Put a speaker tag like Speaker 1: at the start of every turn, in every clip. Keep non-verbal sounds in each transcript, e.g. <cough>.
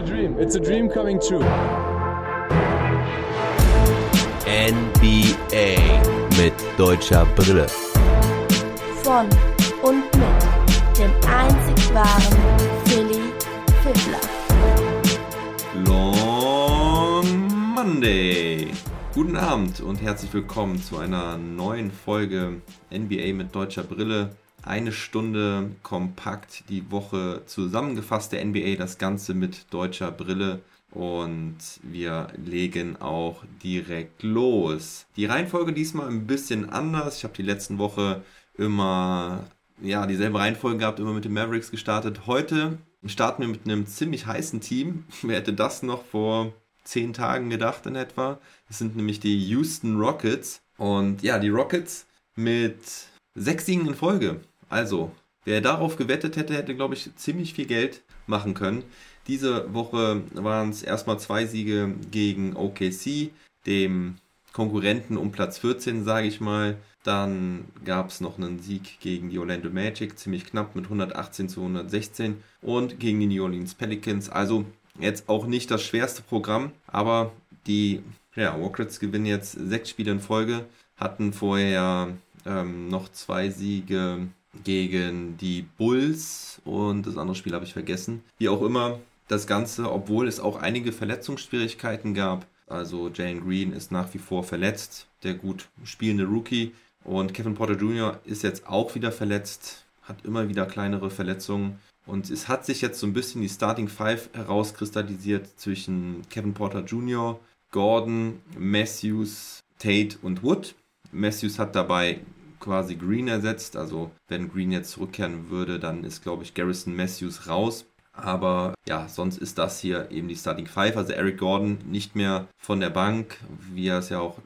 Speaker 1: a dream. It's a dream coming true.
Speaker 2: NBA mit deutscher Brille.
Speaker 3: Von und mit dem einzig wahren Philly Fiddler.
Speaker 4: Long Monday. Guten Abend und herzlich willkommen zu einer neuen Folge NBA mit deutscher Brille. Eine Stunde kompakt die Woche zusammengefasst der NBA, das Ganze mit deutscher Brille. Und wir legen auch direkt los. Die Reihenfolge diesmal ein bisschen anders. Ich habe die letzten Woche immer ja, dieselbe Reihenfolge gehabt, immer mit den Mavericks gestartet. Heute starten wir mit einem ziemlich heißen Team. <laughs> Wer hätte das noch vor zehn Tagen gedacht in etwa? Es sind nämlich die Houston Rockets. Und ja, die Rockets mit sechs Siegen in Folge. Also, wer darauf gewettet hätte, hätte, glaube ich, ziemlich viel Geld machen können. Diese Woche waren es erstmal zwei Siege gegen OKC, dem Konkurrenten um Platz 14, sage ich mal. Dann gab es noch einen Sieg gegen die Orlando Magic, ziemlich knapp mit 118 zu 116 und gegen die New Orleans Pelicans. Also jetzt auch nicht das schwerste Programm, aber die ja, Rockets gewinnen jetzt sechs Spiele in Folge, hatten vorher ähm, noch zwei Siege gegen die Bulls und das andere Spiel habe ich vergessen. Wie auch immer, das Ganze, obwohl es auch einige Verletzungsschwierigkeiten gab. Also Jalen Green ist nach wie vor verletzt, der gut spielende Rookie. Und Kevin Porter Jr. ist jetzt auch wieder verletzt, hat immer wieder kleinere Verletzungen. Und es hat sich jetzt so ein bisschen die Starting Five herauskristallisiert zwischen Kevin Porter Jr., Gordon, Matthews, Tate und Wood. Matthews hat dabei quasi Green ersetzt. Also wenn Green jetzt zurückkehren würde, dann ist, glaube ich, Garrison Matthews raus. Aber ja, sonst ist das hier eben die Starting Five. Also Eric Gordon nicht mehr von der Bank, wie er es ja auch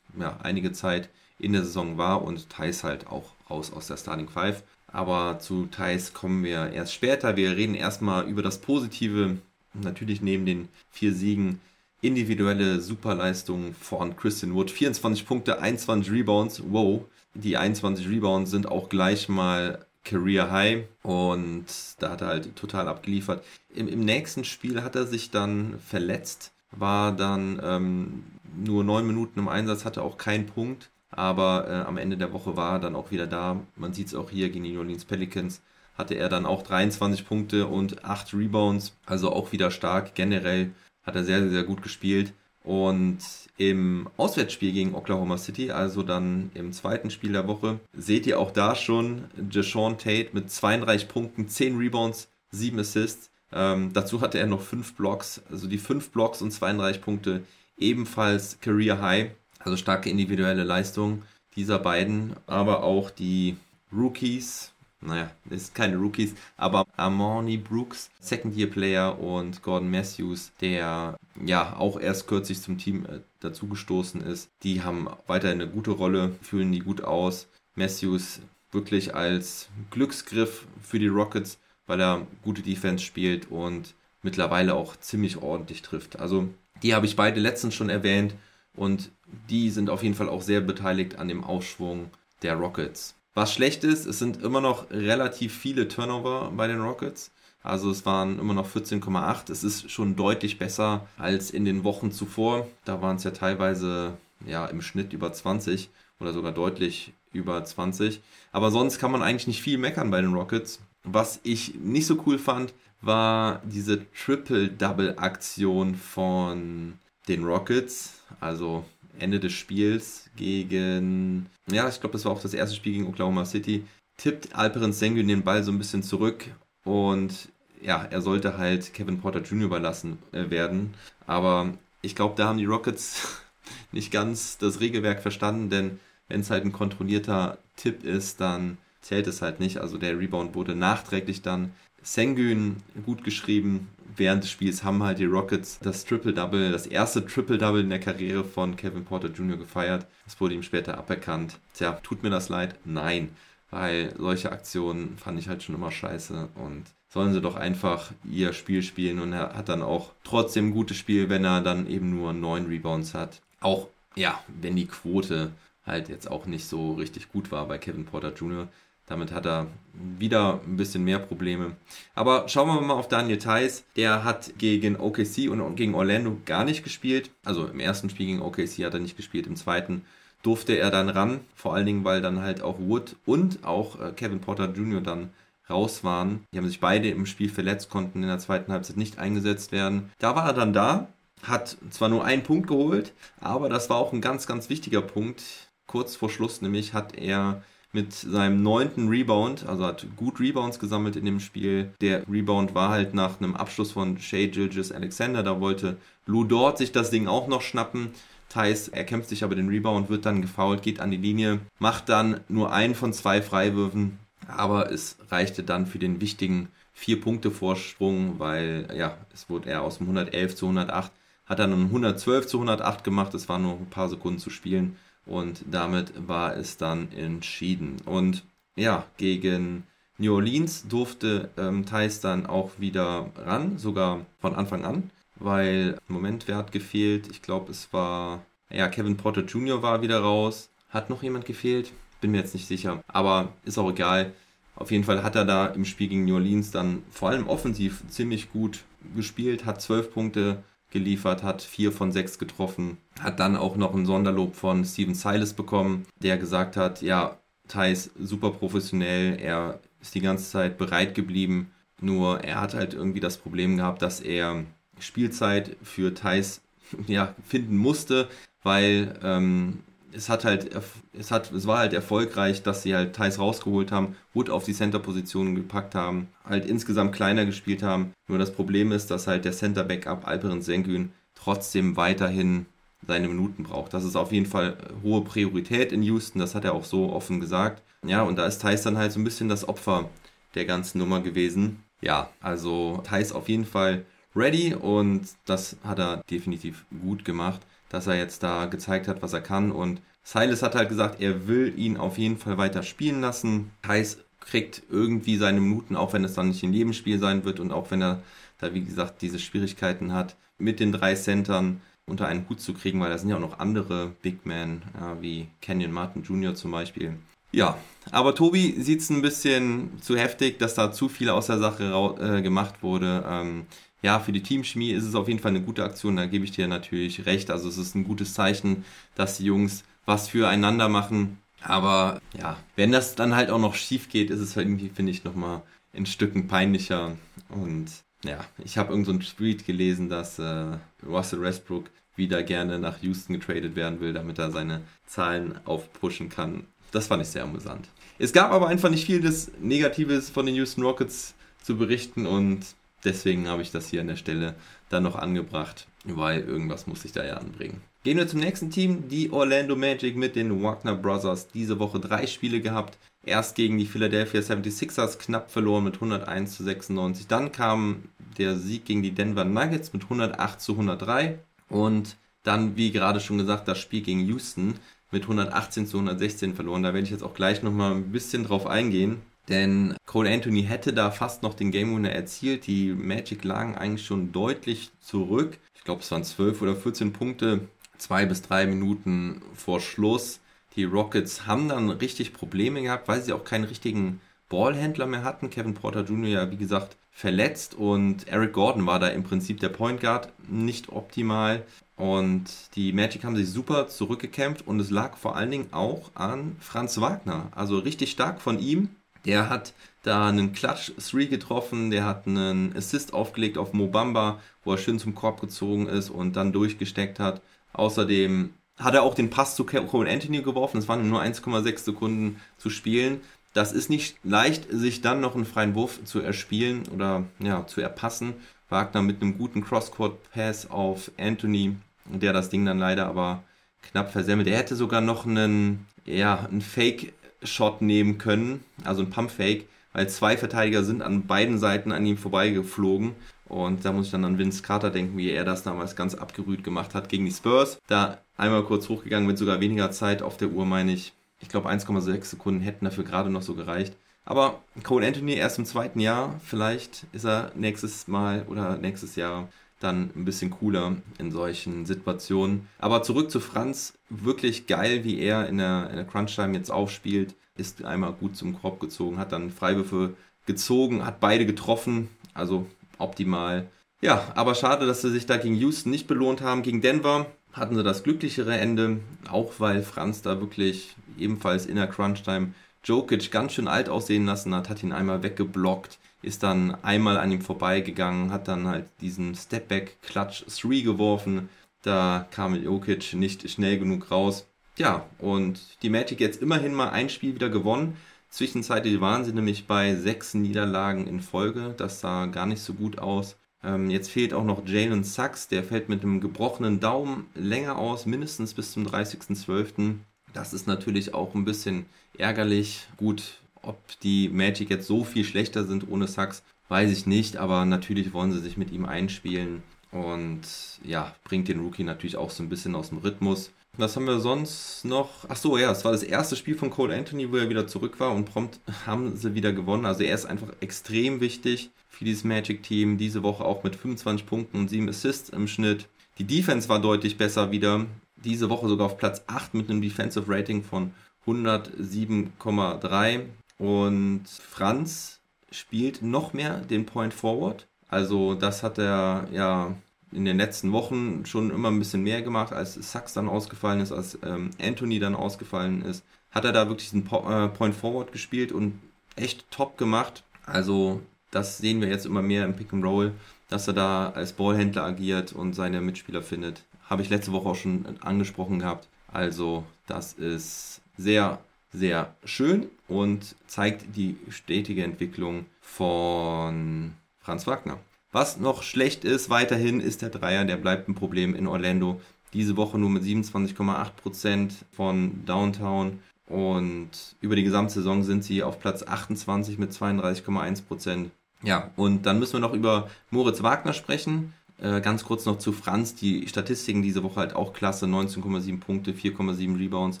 Speaker 4: ja, einige Zeit in der Saison war und Thais halt auch raus aus der Starting Five. Aber zu Thais kommen wir erst später. Wir reden erstmal über das Positive. Natürlich neben den vier Siegen individuelle Superleistungen von Christian Wood. 24 Punkte, 21 Rebounds. Wow, die 21 Rebounds sind auch gleich mal Career High und da hat er halt total abgeliefert. Im, im nächsten Spiel hat er sich dann verletzt, war dann ähm, nur neun Minuten im Einsatz, hatte auch keinen Punkt, aber äh, am Ende der Woche war er dann auch wieder da. Man sieht es auch hier gegen die New Orleans Pelicans hatte er dann auch 23 Punkte und 8 Rebounds, also auch wieder stark. Generell hat er sehr, sehr gut gespielt. Und im Auswärtsspiel gegen Oklahoma City, also dann im zweiten Spiel der Woche, seht ihr auch da schon Jashawn Tate mit 32 Punkten, 10 Rebounds, 7 Assists. Ähm, dazu hatte er noch 5 Blocks, also die 5 Blocks und 32 Punkte ebenfalls Career High. Also starke individuelle Leistung dieser beiden, aber auch die Rookies naja, sind keine Rookies, aber Armani Brooks, Second-Year-Player und Gordon Matthews, der ja auch erst kürzlich zum Team äh, dazugestoßen ist, die haben weiterhin eine gute Rolle, fühlen die gut aus. Matthews wirklich als Glücksgriff für die Rockets, weil er gute Defense spielt und mittlerweile auch ziemlich ordentlich trifft. Also die habe ich beide letztens schon erwähnt und die sind auf jeden Fall auch sehr beteiligt an dem Aufschwung der Rockets. Was schlecht ist, es sind immer noch relativ viele Turnover bei den Rockets. Also es waren immer noch 14,8. Es ist schon deutlich besser als in den Wochen zuvor. Da waren es ja teilweise ja im Schnitt über 20 oder sogar deutlich über 20. Aber sonst kann man eigentlich nicht viel meckern bei den Rockets. Was ich nicht so cool fand, war diese Triple-Double-Aktion von den Rockets. Also Ende des Spiels gegen, ja, ich glaube, das war auch das erste Spiel gegen Oklahoma City, tippt Alperen Sengun den Ball so ein bisschen zurück und ja, er sollte halt Kevin Porter Jr. überlassen äh, werden. Aber ich glaube, da haben die Rockets <laughs> nicht ganz das Regelwerk verstanden, denn wenn es halt ein kontrollierter Tipp ist, dann zählt es halt nicht. Also der Rebound wurde nachträglich dann Sengun gut geschrieben während des Spiels haben halt die Rockets das Triple-Double, das erste Triple-Double in der Karriere von Kevin Porter Jr. gefeiert. Das wurde ihm später aberkannt. Tja, tut mir das leid? Nein, weil solche Aktionen fand ich halt schon immer scheiße und sollen sie doch einfach ihr Spiel spielen und er hat dann auch trotzdem ein gutes Spiel, wenn er dann eben nur neun Rebounds hat. Auch, ja, wenn die Quote halt jetzt auch nicht so richtig gut war bei Kevin Porter Jr., Damit hat er wieder ein bisschen mehr Probleme. Aber schauen wir mal auf Daniel Theiss. Der hat gegen OKC und gegen Orlando gar nicht gespielt. Also im ersten Spiel gegen OKC hat er nicht gespielt, im zweiten durfte er dann ran. Vor allen Dingen, weil dann halt auch Wood und auch äh, Kevin Porter Jr. dann raus waren. Die haben sich beide im Spiel verletzt, konnten in der zweiten Halbzeit nicht eingesetzt werden. Da war er dann da, hat zwar nur einen Punkt geholt, aber das war auch ein ganz, ganz wichtiger Punkt. Kurz vor Schluss nämlich hat er mit seinem neunten Rebound, also hat gut Rebounds gesammelt in dem Spiel. Der Rebound war halt nach einem Abschluss von Shea Gilgis Alexander, da wollte Lou Dort sich das Ding auch noch schnappen. Thais erkämpft sich aber den Rebound, wird dann gefoult, geht an die Linie, macht dann nur einen von zwei Freiwürfen, aber es reichte dann für den wichtigen vier Punkte Vorsprung, weil ja, es wurde er aus dem 111 zu 108, hat dann um 112 zu 108 gemacht, es waren nur ein paar Sekunden zu spielen und damit war es dann entschieden. Und ja, gegen New Orleans durfte ähm, Thais dann auch wieder ran, sogar von Anfang an, weil Moment wer hat gefehlt? Ich glaube, es war, ja, Kevin Porter Jr. war wieder raus. Hat noch jemand gefehlt? Bin mir jetzt nicht sicher, aber ist auch egal. Auf jeden Fall hat er da im Spiel gegen New Orleans dann vor allem offensiv ziemlich gut gespielt, hat zwölf Punkte geliefert, hat vier von sechs getroffen, hat dann auch noch ein Sonderlob von Steven Silas bekommen, der gesagt hat, ja, Thais super professionell, er ist die ganze Zeit bereit geblieben, nur er hat halt irgendwie das Problem gehabt, dass er Spielzeit für Thais <laughs> ja, finden musste, weil ähm, es hat halt, es hat, es war halt erfolgreich, dass sie halt Thais rausgeholt haben, Wood auf die Center-Position gepackt haben, halt insgesamt kleiner gespielt haben. Nur das Problem ist, dass halt der Center-Backup Alperen Sengun trotzdem weiterhin seine Minuten braucht. Das ist auf jeden Fall hohe Priorität in Houston, das hat er auch so offen gesagt. Ja, und da ist Thais dann halt so ein bisschen das Opfer der ganzen Nummer gewesen. Ja, also Thais auf jeden Fall ready und das hat er definitiv gut gemacht dass er jetzt da gezeigt hat, was er kann. Und Silas hat halt gesagt, er will ihn auf jeden Fall weiter spielen lassen. Heiß kriegt irgendwie seine Minuten, auch wenn es dann nicht in jedem Spiel sein wird und auch wenn er da, wie gesagt, diese Schwierigkeiten hat, mit den drei Centern unter einen Hut zu kriegen, weil da sind ja auch noch andere Big Men, ja, wie Kenyon Martin Jr. zum Beispiel. Ja, aber Tobi sieht es ein bisschen zu heftig, dass da zu viel aus der Sache äh, gemacht wurde. Ähm, ja, für die Teamchemie ist es auf jeden Fall eine gute Aktion, da gebe ich dir natürlich recht. Also es ist ein gutes Zeichen, dass die Jungs was füreinander machen. Aber ja, wenn das dann halt auch noch schief geht, ist es irgendwie, finde ich, nochmal in Stücken peinlicher. Und ja, ich habe irgendeinen so Tweet gelesen, dass äh, Russell Westbrook wieder gerne nach Houston getradet werden will, damit er seine Zahlen aufpushen kann. Das fand ich sehr amüsant. Es gab aber einfach nicht viel des Negatives von den Houston Rockets zu berichten und Deswegen habe ich das hier an der Stelle dann noch angebracht, weil irgendwas muss ich da ja anbringen. Gehen wir zum nächsten Team, die Orlando Magic mit den Wagner Brothers. Diese Woche drei Spiele gehabt. Erst gegen die Philadelphia 76ers knapp verloren mit 101 zu 96. Dann kam der Sieg gegen die Denver Nuggets mit 108 zu 103. Und dann, wie gerade schon gesagt, das Spiel gegen Houston mit 118 zu 116 verloren. Da werde ich jetzt auch gleich nochmal ein bisschen drauf eingehen. Denn Cole Anthony hätte da fast noch den Game Winner erzielt. Die Magic lagen eigentlich schon deutlich zurück. Ich glaube, es waren 12 oder 14 Punkte, zwei bis drei Minuten vor Schluss. Die Rockets haben dann richtig Probleme gehabt, weil sie auch keinen richtigen Ballhändler mehr hatten. Kevin Porter Jr. ja, wie gesagt, verletzt und Eric Gordon war da im Prinzip der Point Guard nicht optimal. Und die Magic haben sich super zurückgekämpft und es lag vor allen Dingen auch an Franz Wagner. Also richtig stark von ihm. Der hat da einen Clutch 3 getroffen, der hat einen Assist aufgelegt auf Mobamba, wo er schön zum Korb gezogen ist und dann durchgesteckt hat. Außerdem hat er auch den Pass zu Cole Anthony geworfen, es waren nur 1,6 Sekunden zu spielen. Das ist nicht leicht, sich dann noch einen freien Wurf zu erspielen oder ja, zu erpassen. Wagner mit einem guten Crosscourt-Pass auf Anthony, der das Ding dann leider aber knapp versemmelt. Er hätte sogar noch einen, ja, einen Fake Shot nehmen können, also ein Pump-Fake, weil zwei Verteidiger sind an beiden Seiten an ihm vorbeigeflogen. Und da muss ich dann an Vince Carter denken, wie er das damals ganz abgerührt gemacht hat gegen die Spurs. Da einmal kurz hochgegangen mit sogar weniger Zeit auf der Uhr, meine ich. Ich glaube 1,6 Sekunden hätten dafür gerade noch so gereicht. Aber Cole Anthony erst im zweiten Jahr, vielleicht ist er nächstes Mal oder nächstes Jahr dann ein bisschen cooler in solchen Situationen. Aber zurück zu Franz, wirklich geil, wie er in der, in der Crunch-Time jetzt aufspielt. Ist einmal gut zum Korb gezogen, hat dann Freiwürfe gezogen, hat beide getroffen, also optimal. Ja, aber schade, dass sie sich da gegen Houston nicht belohnt haben. Gegen Denver hatten sie das glücklichere Ende, auch weil Franz da wirklich ebenfalls in der Crunch-Time Jokic ganz schön alt aussehen lassen hat, hat ihn einmal weggeblockt, ist dann einmal an ihm vorbeigegangen, hat dann halt diesen Stepback Clutch 3 geworfen. Da kam Jokic nicht schnell genug raus. Ja, und die Magic jetzt immerhin mal ein Spiel wieder gewonnen. Zwischenzeitlich waren sie nämlich bei sechs Niederlagen in Folge. Das sah gar nicht so gut aus. Ähm, jetzt fehlt auch noch Jalen Sachs, der fällt mit einem gebrochenen Daumen länger aus, mindestens bis zum 30.12. Das ist natürlich auch ein bisschen ärgerlich. Gut, ob die Magic jetzt so viel schlechter sind ohne Sachs, weiß ich nicht, aber natürlich wollen sie sich mit ihm einspielen und ja, bringt den Rookie natürlich auch so ein bisschen aus dem Rhythmus. Was haben wir sonst noch? Ach so, ja, es war das erste Spiel von Cole Anthony, wo er wieder zurück war und prompt <laughs> haben sie wieder gewonnen. Also er ist einfach extrem wichtig für dieses Magic-Team. Diese Woche auch mit 25 Punkten und 7 Assists im Schnitt. Die Defense war deutlich besser wieder. Diese Woche sogar auf Platz 8 mit einem Defensive Rating von 107,3. Und Franz spielt noch mehr den Point Forward. Also das hat er ja in den letzten Wochen schon immer ein bisschen mehr gemacht, als Sachs dann ausgefallen ist, als ähm, Anthony dann ausgefallen ist. Hat er da wirklich diesen po äh, Point Forward gespielt und echt top gemacht. Also das sehen wir jetzt immer mehr im Pick and Roll, dass er da als Ballhändler agiert und seine Mitspieler findet. Habe ich letzte Woche auch schon angesprochen gehabt. Also das ist sehr, sehr schön und zeigt die stetige Entwicklung von Franz Wagner. Was noch schlecht ist weiterhin, ist der Dreier. Der bleibt ein Problem in Orlando. Diese Woche nur mit 27,8% von Downtown. Und über die Gesamtsaison sind sie auf Platz 28 mit 32,1%. Ja, und dann müssen wir noch über Moritz Wagner sprechen. Äh, ganz kurz noch zu Franz. Die Statistiken diese Woche halt auch klasse. 19,7 Punkte, 4,7 Rebounds,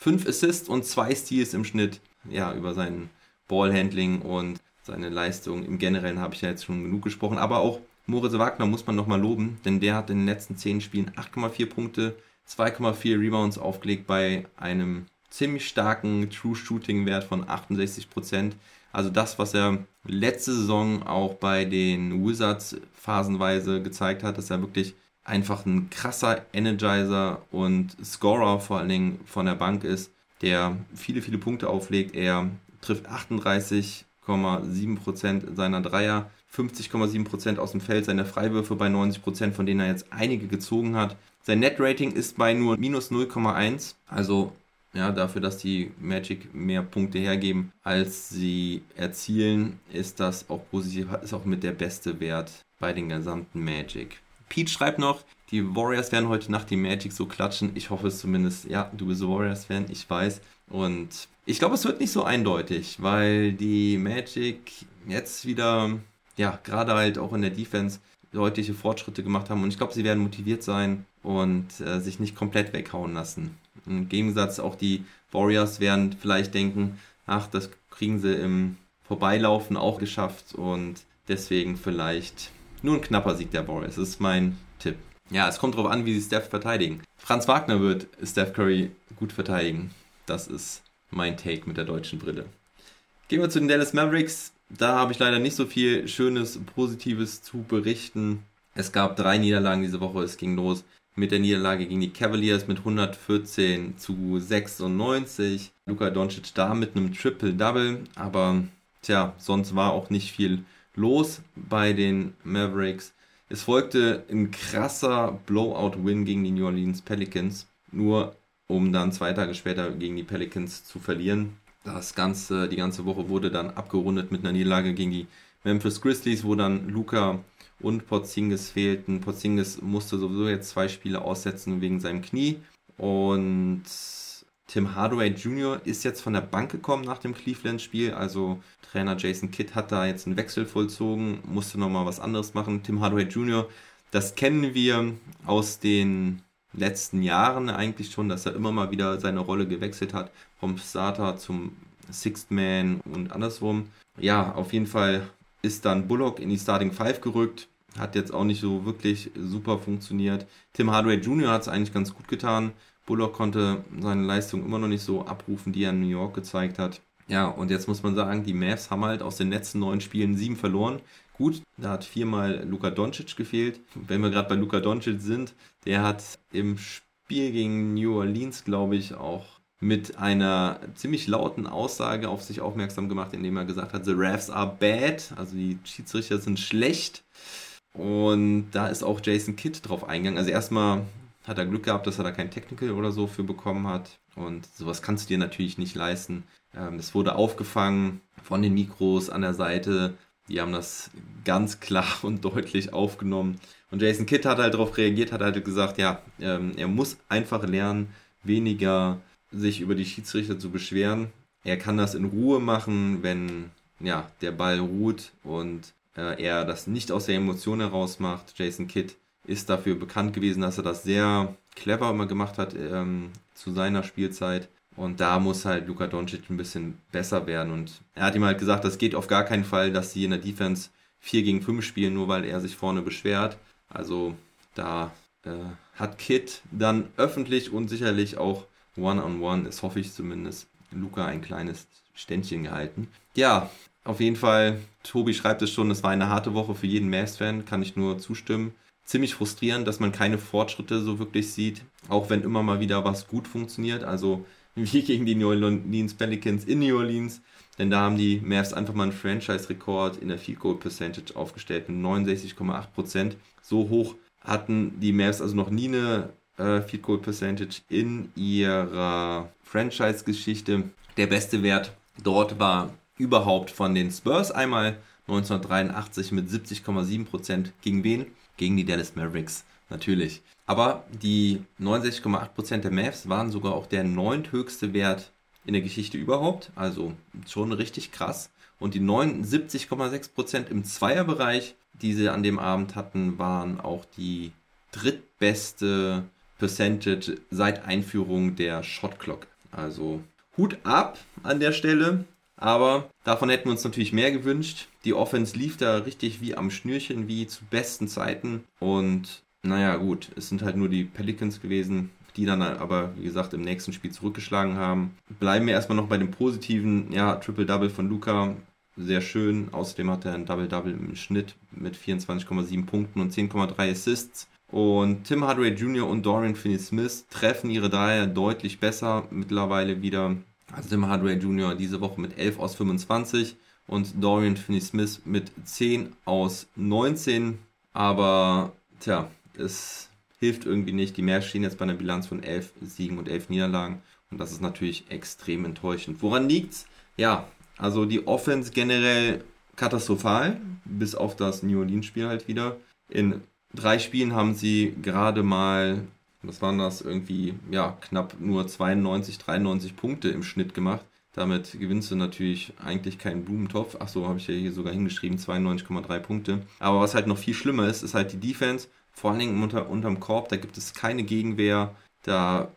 Speaker 4: 5 Assists und 2 Steals im Schnitt. Ja, über sein Ballhandling und seine Leistung im Generellen habe ich ja jetzt schon genug gesprochen, aber auch Moritz Wagner muss man nochmal loben, denn der hat in den letzten 10 Spielen 8,4 Punkte, 2,4 Rebounds aufgelegt bei einem ziemlich starken True Shooting Wert von 68%. Also das, was er letzte Saison auch bei den Wizards phasenweise gezeigt hat, dass er wirklich einfach ein krasser Energizer und Scorer vor allen Dingen von der Bank ist, der viele, viele Punkte auflegt. Er trifft 38 50,7% seiner Dreier, 50,7% aus dem Feld, seine Freiwürfe bei 90%, von denen er jetzt einige gezogen hat. Sein Net-Rating ist bei nur minus 0,1, also ja, dafür, dass die Magic mehr Punkte hergeben, als sie erzielen, ist das auch positiv, ist auch mit der beste Wert bei den gesamten Magic. Pete schreibt noch, die Warriors werden heute Nacht die Magic so klatschen. Ich hoffe es zumindest. Ja, du bist Warriors-Fan, ich weiß. Und ich glaube, es wird nicht so eindeutig, weil die Magic jetzt wieder, ja, gerade halt auch in der Defense deutliche Fortschritte gemacht haben und ich glaube, sie werden motiviert sein und äh, sich nicht komplett weghauen lassen. Im Gegensatz auch die Warriors werden vielleicht denken, ach, das kriegen sie im Vorbeilaufen auch geschafft und deswegen vielleicht nur ein knapper Sieg der Warriors. Das ist mein Tipp. Ja, es kommt darauf an, wie sie Steph verteidigen. Franz Wagner wird Steph Curry gut verteidigen. Das ist mein Take mit der deutschen Brille. Gehen wir zu den Dallas Mavericks. Da habe ich leider nicht so viel Schönes, Positives zu berichten. Es gab drei Niederlagen diese Woche. Es ging los mit der Niederlage gegen die Cavaliers mit 114 zu 96. Luka Doncic da mit einem Triple-Double. Aber tja, sonst war auch nicht viel los bei den Mavericks. Es folgte ein krasser Blowout-Win gegen die New Orleans Pelicans. Nur um dann zwei Tage später gegen die Pelicans zu verlieren. Das ganze, die ganze Woche wurde dann abgerundet mit einer Niederlage gegen die Memphis Grizzlies, wo dann Luca und Porzingis fehlten. Porzingis musste sowieso jetzt zwei Spiele aussetzen wegen seinem Knie. Und Tim Hardaway Jr. ist jetzt von der Bank gekommen nach dem Cleveland-Spiel. Also Trainer Jason Kidd hat da jetzt einen Wechsel vollzogen, musste nochmal was anderes machen. Tim Hardaway Jr., das kennen wir aus den letzten Jahren eigentlich schon, dass er immer mal wieder seine Rolle gewechselt hat, vom Starter zum Sixth Man und andersrum. Ja, auf jeden Fall ist dann Bullock in die Starting Five gerückt hat jetzt auch nicht so wirklich super funktioniert. Tim Hardaway Jr. hat es eigentlich ganz gut getan. Bullock konnte seine Leistung immer noch nicht so abrufen, die er in New York gezeigt hat. Ja, und jetzt muss man sagen, die Mavs haben halt aus den letzten neun Spielen sieben verloren. Gut, da hat viermal Luka Doncic gefehlt. Wenn wir gerade bei Luka Doncic sind, der hat im Spiel gegen New Orleans, glaube ich, auch mit einer ziemlich lauten Aussage auf sich aufmerksam gemacht, indem er gesagt hat, the refs are bad, also die Schiedsrichter sind schlecht. Und da ist auch Jason Kidd drauf eingegangen. Also erstmal hat er Glück gehabt, dass er da kein Technical oder so für bekommen hat. Und sowas kannst du dir natürlich nicht leisten. Ähm, es wurde aufgefangen von den Mikros an der Seite. Die haben das ganz klar <laughs> und deutlich aufgenommen. Und Jason Kidd hat halt darauf reagiert, hat halt gesagt, ja, ähm, er muss einfach lernen, weniger sich über die Schiedsrichter zu beschweren. Er kann das in Ruhe machen, wenn ja, der Ball ruht und äh, er das nicht aus der Emotion heraus macht. Jason Kidd ist dafür bekannt gewesen, dass er das sehr clever immer gemacht hat ähm, zu seiner Spielzeit. Und da muss halt Luka Doncic ein bisschen besser werden. Und er hat ihm halt gesagt, das geht auf gar keinen Fall, dass sie in der Defense 4 gegen 5 spielen, nur weil er sich vorne beschwert. Also da äh, hat Kid dann öffentlich und sicherlich auch One-on-One, -on -one, das hoffe ich zumindest, Luca ein kleines Ständchen gehalten. Ja, auf jeden Fall, Tobi schreibt es schon, es war eine harte Woche für jeden Mavs-Fan, kann ich nur zustimmen. Ziemlich frustrierend, dass man keine Fortschritte so wirklich sieht, auch wenn immer mal wieder was gut funktioniert. Also <laughs> wie gegen die New Orleans Pelicans in New Orleans, denn da haben die Mavs einfach mal einen Franchise-Rekord in der Field Goal Percentage aufgestellt mit 69,8%. So hoch hatten die Mavs also noch nie eine äh, Field Goal Percentage in ihrer Franchise-Geschichte. Der beste Wert dort war überhaupt von den Spurs einmal 1983 mit 70,7%. Gegen wen? Gegen die Dallas Mavericks, natürlich. Aber die 69,8% der Mavs waren sogar auch der neunthöchste Wert in der Geschichte überhaupt. Also schon richtig krass. Und die 79,6% im Zweierbereich, die sie an dem Abend hatten, waren auch die drittbeste Percentage seit Einführung der Shot Clock. Also Hut ab an der Stelle. Aber davon hätten wir uns natürlich mehr gewünscht. Die Offense lief da richtig wie am Schnürchen, wie zu besten Zeiten. Und naja, gut, es sind halt nur die Pelicans gewesen, die dann aber, wie gesagt, im nächsten Spiel zurückgeschlagen haben. Bleiben wir erstmal noch bei dem positiven, ja, Triple-Double von Luca. Sehr schön. Außerdem hat er ein Double-Double im Schnitt mit 24,7 Punkten und 10,3 Assists. Und Tim Hardaway Jr. und Dorian Finney-Smith treffen ihre Dreier deutlich besser mittlerweile wieder. Also Tim Hardaway Jr. diese Woche mit 11 aus 25 und Dorian Finney-Smith mit 10 aus 19. Aber tja, es hilft irgendwie nicht. Die Mavs stehen jetzt bei einer Bilanz von 11 Siegen und 11 Niederlagen. Und das ist natürlich extrem enttäuschend. Woran liegt's? Ja, also die Offense generell katastrophal, bis auf das New Orleans-Spiel halt wieder. In drei Spielen haben sie gerade mal, was waren das, irgendwie, ja, knapp nur 92, 93 Punkte im Schnitt gemacht. Damit gewinnst du natürlich eigentlich keinen Blumentopf. Achso, habe ich ja hier sogar hingeschrieben, 92,3 Punkte. Aber was halt noch viel schlimmer ist, ist halt die Defense. Vor allen Dingen unter, unterm Korb, da gibt es keine Gegenwehr. Da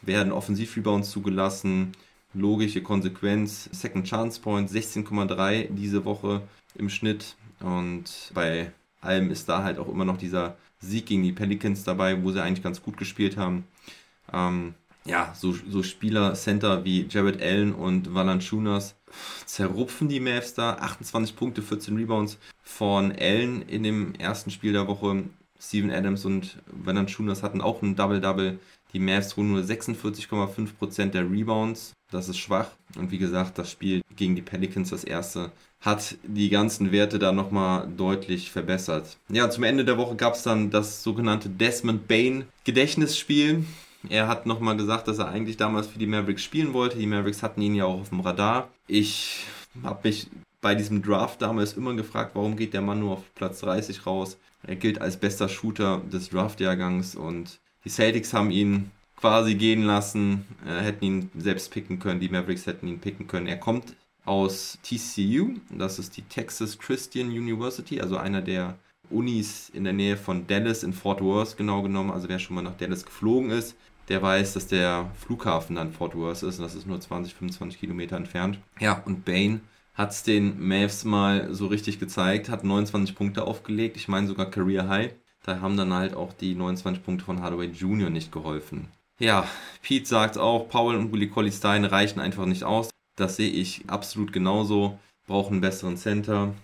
Speaker 4: werden Offensivrebounds zugelassen. Logische Konsequenz. Second Chance Point 16,3 diese Woche im Schnitt. Und bei allem ist da halt auch immer noch dieser Sieg gegen die Pelicans dabei, wo sie eigentlich ganz gut gespielt haben. Ähm, ja, so, so Spieler, Center wie Jared Allen und Valanciunas zerrupfen die Mavs da. 28 Punkte, 14 Rebounds von Allen in dem ersten Spiel der Woche. Steven Adams und Valanciunas hatten auch ein Double-Double. Die Mavs holen nur 46,5% der Rebounds. Das ist schwach. Und wie gesagt, das Spiel gegen die Pelicans, das erste, hat die ganzen Werte da nochmal deutlich verbessert. Ja, zum Ende der Woche gab es dann das sogenannte Desmond Bain Gedächtnisspiel. Er hat nochmal gesagt, dass er eigentlich damals für die Mavericks spielen wollte. Die Mavericks hatten ihn ja auch auf dem Radar. Ich habe mich bei diesem Draft damals immer gefragt, warum geht der Mann nur auf Platz 30 raus. Er gilt als bester Shooter des Draftjahrgangs und die Celtics haben ihn quasi gehen lassen, äh, hätten ihn selbst picken können, die Mavericks hätten ihn picken können. Er kommt aus TCU, das ist die Texas Christian University, also einer der Unis in der Nähe von Dallas in Fort Worth genau genommen. Also wer schon mal nach Dallas geflogen ist, der weiß, dass der Flughafen dann Fort Worth ist und das ist nur 20, 25 Kilometer entfernt. Ja, und Bain hat es den Mavs mal so richtig gezeigt, hat 29 Punkte aufgelegt, ich meine sogar Career High. Da haben dann halt auch die 29 Punkte von Hardaway Jr. nicht geholfen. Ja, Pete sagt auch, Paul und Willie Colley Stein reichen einfach nicht aus. Das sehe ich absolut genauso. Brauchen einen besseren Center.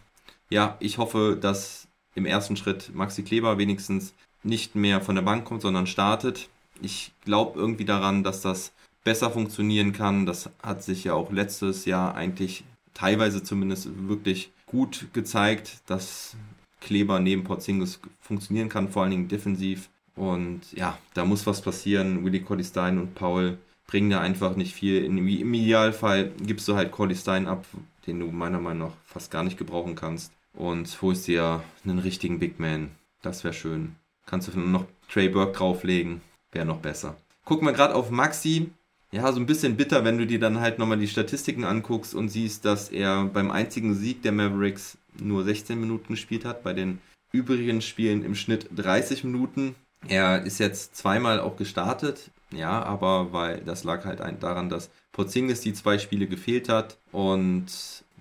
Speaker 4: Ja, ich hoffe, dass im ersten Schritt Maxi Kleber wenigstens nicht mehr von der Bank kommt, sondern startet. Ich glaube irgendwie daran, dass das besser funktionieren kann. Das hat sich ja auch letztes Jahr eigentlich teilweise zumindest wirklich gut gezeigt, dass Kleber neben Porzingis funktionieren kann, vor allen Dingen defensiv. Und ja, da muss was passieren. Willie Collie Stein und Paul bringen da einfach nicht viel. Im Idealfall gibst du halt Collie Stein ab, den du meiner Meinung nach fast gar nicht gebrauchen kannst. Und holst dir einen richtigen Big Man. Das wäre schön. Kannst du noch Trey Burke drauflegen. Wäre noch besser. Gucken wir gerade auf Maxi. Ja, so ein bisschen bitter, wenn du dir dann halt nochmal die Statistiken anguckst und siehst, dass er beim einzigen Sieg der Mavericks nur 16 Minuten gespielt hat, bei den übrigen Spielen im Schnitt 30 Minuten. Er ist jetzt zweimal auch gestartet, ja, aber weil das lag halt daran, dass Porzingis die zwei Spiele gefehlt hat und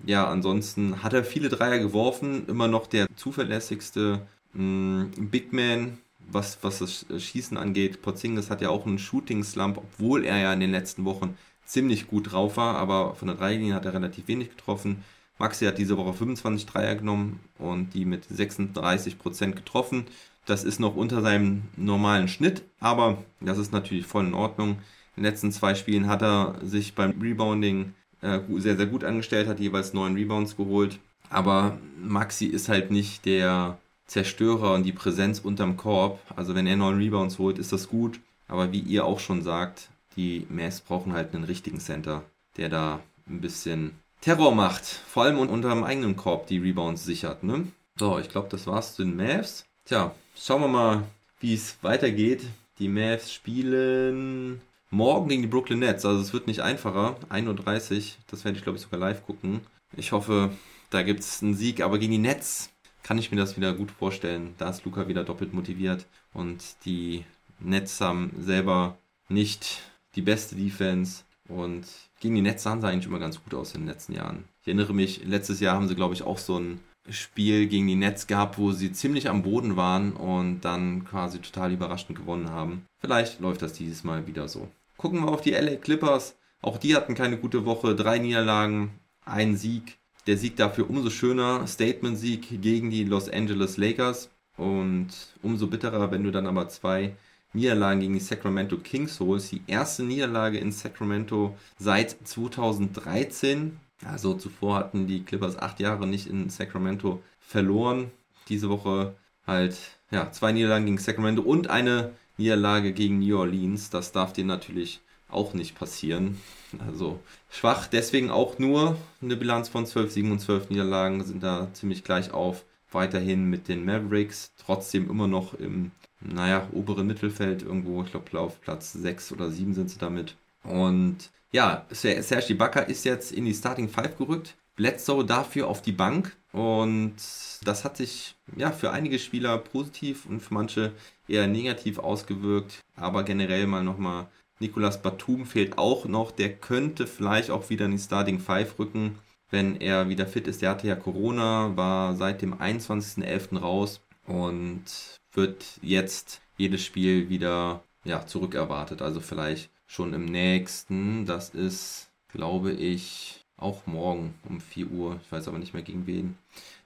Speaker 4: ja, ansonsten hat er viele Dreier geworfen, immer noch der zuverlässigste mh, mm, Big Man, was, was das Schießen angeht. Porzingis hat ja auch einen Shooting-Slump, obwohl er ja in den letzten Wochen ziemlich gut drauf war, aber von der Dreilinie hat er relativ wenig getroffen. Maxi hat diese Woche 25 Dreier genommen und die mit 36% getroffen. Das ist noch unter seinem normalen Schnitt, aber das ist natürlich voll in Ordnung. In den letzten zwei Spielen hat er sich beim Rebounding äh, sehr, sehr gut angestellt, hat jeweils neun Rebounds geholt. Aber Maxi ist halt nicht der Zerstörer und die Präsenz unterm Korb. Also wenn er neun Rebounds holt, ist das gut. Aber wie ihr auch schon sagt, die Mavs brauchen halt einen richtigen Center, der da ein bisschen Terror macht. Vor allem unter dem eigenen Korb die Rebounds sichert. Ne? So, ich glaube, das war's zu den Mavs. Tja, schauen wir mal, wie es weitergeht. Die Mavs spielen morgen gegen die Brooklyn Nets. Also es wird nicht einfacher. 1.30 Uhr, das werde ich glaube ich sogar live gucken. Ich hoffe, da gibt es einen Sieg. Aber gegen die Nets kann ich mir das wieder gut vorstellen. Da ist Luca wieder doppelt motiviert. Und die Nets haben selber nicht die beste Defense. Und gegen die Nets sahen sie eigentlich immer ganz gut aus in den letzten Jahren. Ich erinnere mich, letztes Jahr haben sie, glaube ich, auch so ein Spiel gegen die Nets gehabt, wo sie ziemlich am Boden waren und dann quasi total überraschend gewonnen haben. Vielleicht läuft das dieses Mal wieder so. Gucken wir auf die LA Clippers. Auch die hatten keine gute Woche. Drei Niederlagen, ein Sieg. Der Sieg dafür umso schöner. Statement-Sieg gegen die Los Angeles Lakers. Und umso bitterer, wenn du dann aber zwei Niederlagen gegen die Sacramento Kings holst. Die erste Niederlage in Sacramento seit 2013. Also zuvor hatten die Clippers acht Jahre nicht in Sacramento verloren. Diese Woche halt ja, zwei Niederlagen gegen Sacramento und eine Niederlage gegen New Orleans. Das darf dir natürlich auch nicht passieren. Also schwach, deswegen auch nur eine Bilanz von 12 Siegen und 12 Niederlagen sind da ziemlich gleich auf. Weiterhin mit den Mavericks, trotzdem immer noch im naja, oberen Mittelfeld irgendwo, ich glaube auf Platz 6 oder 7 sind sie damit. Und ja, Serge Ibaka ist jetzt in die Starting 5 gerückt. Bledsoe dafür auf die Bank. Und das hat sich ja für einige Spieler positiv und für manche eher negativ ausgewirkt. Aber generell mal nochmal, Nicolas Batum fehlt auch noch. Der könnte vielleicht auch wieder in die Starting 5 rücken, wenn er wieder fit ist. Der hatte ja Corona, war seit dem 21.11. raus und wird jetzt jedes Spiel wieder ja, zurückerwartet. Also vielleicht schon im nächsten. Das ist, glaube ich, auch morgen um 4 Uhr. Ich weiß aber nicht mehr gegen wen.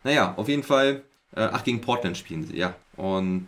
Speaker 4: Naja, auf jeden Fall. Äh, ach, gegen Portland spielen sie, ja. Und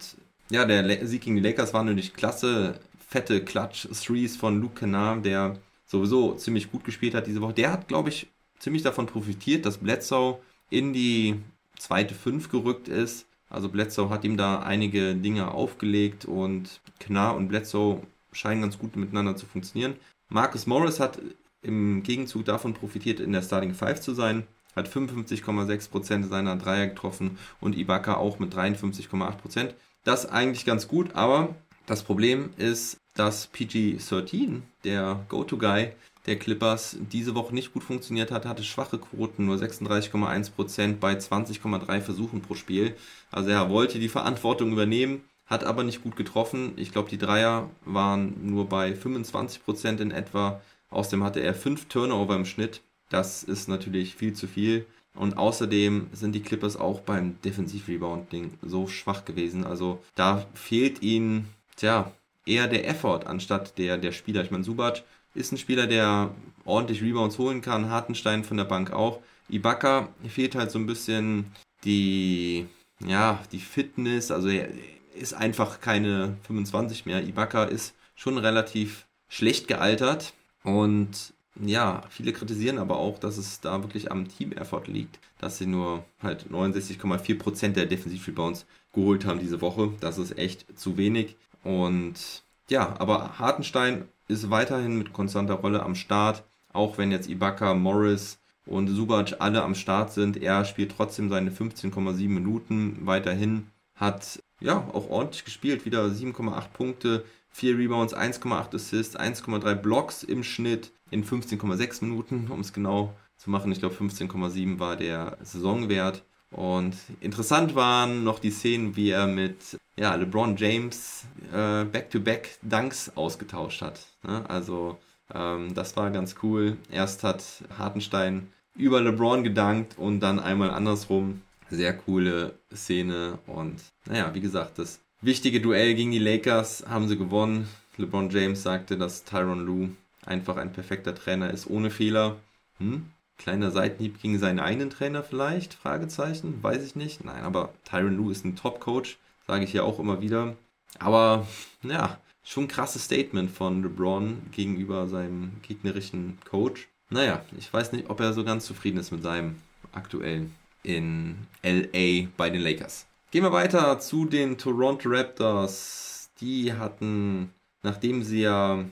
Speaker 4: ja, der Sieg gegen die Lakers war natürlich klasse. Fette Clutch-Threes von Luke Kennard, der sowieso ziemlich gut gespielt hat diese Woche. Der hat, glaube ich, ziemlich davon profitiert, dass Bledsoe in die zweite Fünf gerückt ist. Also Bledsoe hat ihm da einige Dinge aufgelegt und Knar und Bledsoe scheinen ganz gut miteinander zu funktionieren. Marcus Morris hat im Gegenzug davon profitiert, in der Starting 5 zu sein, hat 55,6% seiner Dreier getroffen und Ibaka auch mit 53,8%. Das eigentlich ganz gut, aber das Problem ist, dass PG-13, der Go-To-Guy der Clippers, diese Woche nicht gut funktioniert hat, hatte schwache Quoten, nur 36,1% bei 20,3 Versuchen pro Spiel. Also er wollte die Verantwortung übernehmen, hat aber nicht gut getroffen. Ich glaube, die Dreier waren nur bei 25% in etwa. Außerdem hatte er 5 Turnover im Schnitt. Das ist natürlich viel zu viel. Und außerdem sind die Clippers auch beim Defensiv-Rebounding so schwach gewesen. Also da fehlt ihnen, tja, eher der Effort anstatt der, der Spieler. Ich meine, Subac ist ein Spieler, der ordentlich Rebounds holen kann, Hartenstein von der Bank auch. Ibaka fehlt halt so ein bisschen die, ja, die Fitness, also er ist einfach keine 25 mehr. Ibaka ist schon relativ schlecht gealtert und ja, viele kritisieren aber auch, dass es da wirklich am Team-Effort liegt, dass sie nur halt 69,4% der Defensiv-Rebounds geholt haben diese Woche. Das ist echt zu wenig. Und ja, aber Hartenstein ist weiterhin mit konstanter Rolle am Start, auch wenn jetzt Ibaka, Morris und Subac alle am Start sind. Er spielt trotzdem seine 15,7 Minuten weiterhin, hat ja auch ordentlich gespielt, wieder 7,8 Punkte, 4 Rebounds, 1,8 Assists, 1,3 Blocks im Schnitt in 15,6 Minuten, um es genau zu machen. Ich glaube 15,7 war der Saisonwert. Und interessant waren noch die Szenen, wie er mit ja, LeBron James äh, Back-to-Back-Dunks ausgetauscht hat. Ne? Also ähm, das war ganz cool. Erst hat Hartenstein über LeBron gedankt und dann einmal andersrum. Sehr coole Szene. Und naja, wie gesagt, das wichtige Duell gegen die Lakers haben sie gewonnen. LeBron James sagte, dass Tyron Lue einfach ein perfekter Trainer ist, ohne Fehler. Hm? Kleiner Seitenhieb gegen seinen eigenen Trainer vielleicht? Fragezeichen, weiß ich nicht. Nein, aber Tyron Lue ist ein Top-Coach, sage ich ja auch immer wieder. Aber ja, schon ein krasses Statement von LeBron gegenüber seinem gegnerischen Coach. Naja, ich weiß nicht, ob er so ganz zufrieden ist mit seinem aktuellen in LA bei den Lakers. Gehen wir weiter zu den Toronto Raptors. Die hatten, nachdem sie ja,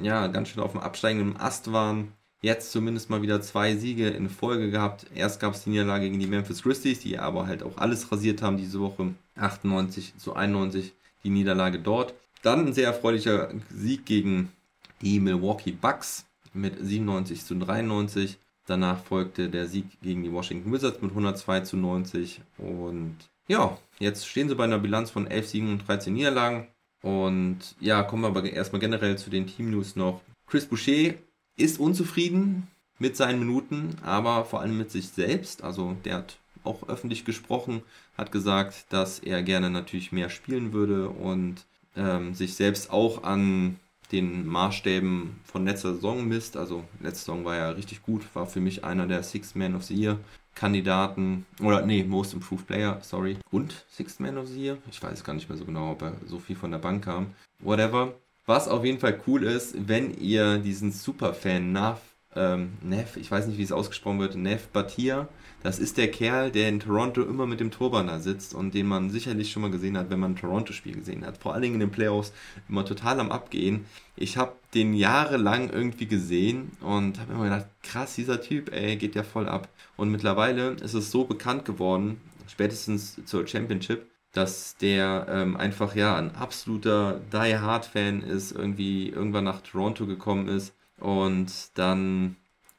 Speaker 4: ja ganz schön auf dem absteigenden Ast waren, jetzt zumindest mal wieder zwei Siege in Folge gehabt. Erst gab es die Niederlage gegen die Memphis Grizzlies, die aber halt auch alles rasiert haben diese Woche. 98 zu 91 die Niederlage dort. Dann ein sehr erfreulicher Sieg gegen die Milwaukee Bucks mit 97 zu 93. Danach folgte der Sieg gegen die Washington Wizards mit 102 zu 90. Und ja, jetzt stehen sie bei einer Bilanz von 11 Siegen und 13 Niederlagen. Und ja, kommen wir aber erstmal generell zu den Team-News noch. Chris Boucher ist unzufrieden mit seinen Minuten, aber vor allem mit sich selbst. Also der hat auch öffentlich gesprochen, hat gesagt, dass er gerne natürlich mehr spielen würde und ähm, sich selbst auch an den Maßstäben von letzter Saison misst. Also letzte Saison war ja richtig gut, war für mich einer der Sixth Man of the Year Kandidaten oder nee, Most Improved Player, sorry. Und Sixth Man of the Year? Ich weiß gar nicht mehr so genau, ob er so viel von der Bank kam. Whatever. Was auf jeden Fall cool ist, wenn ihr diesen Superfan Nav, ähm, Nev, ich weiß nicht, wie es ausgesprochen wird, Nev Batia, das ist der Kerl, der in Toronto immer mit dem Turban da sitzt und den man sicherlich schon mal gesehen hat, wenn man ein Toronto-Spiel gesehen hat. Vor allen Dingen in den Playoffs immer total am Abgehen. Ich habe den jahrelang irgendwie gesehen und habe immer gedacht, krass, dieser Typ, ey, geht ja voll ab. Und mittlerweile ist es so bekannt geworden, spätestens zur Championship, dass der ähm, einfach ja ein absoluter Die Hard Fan ist, irgendwie irgendwann nach Toronto gekommen ist und dann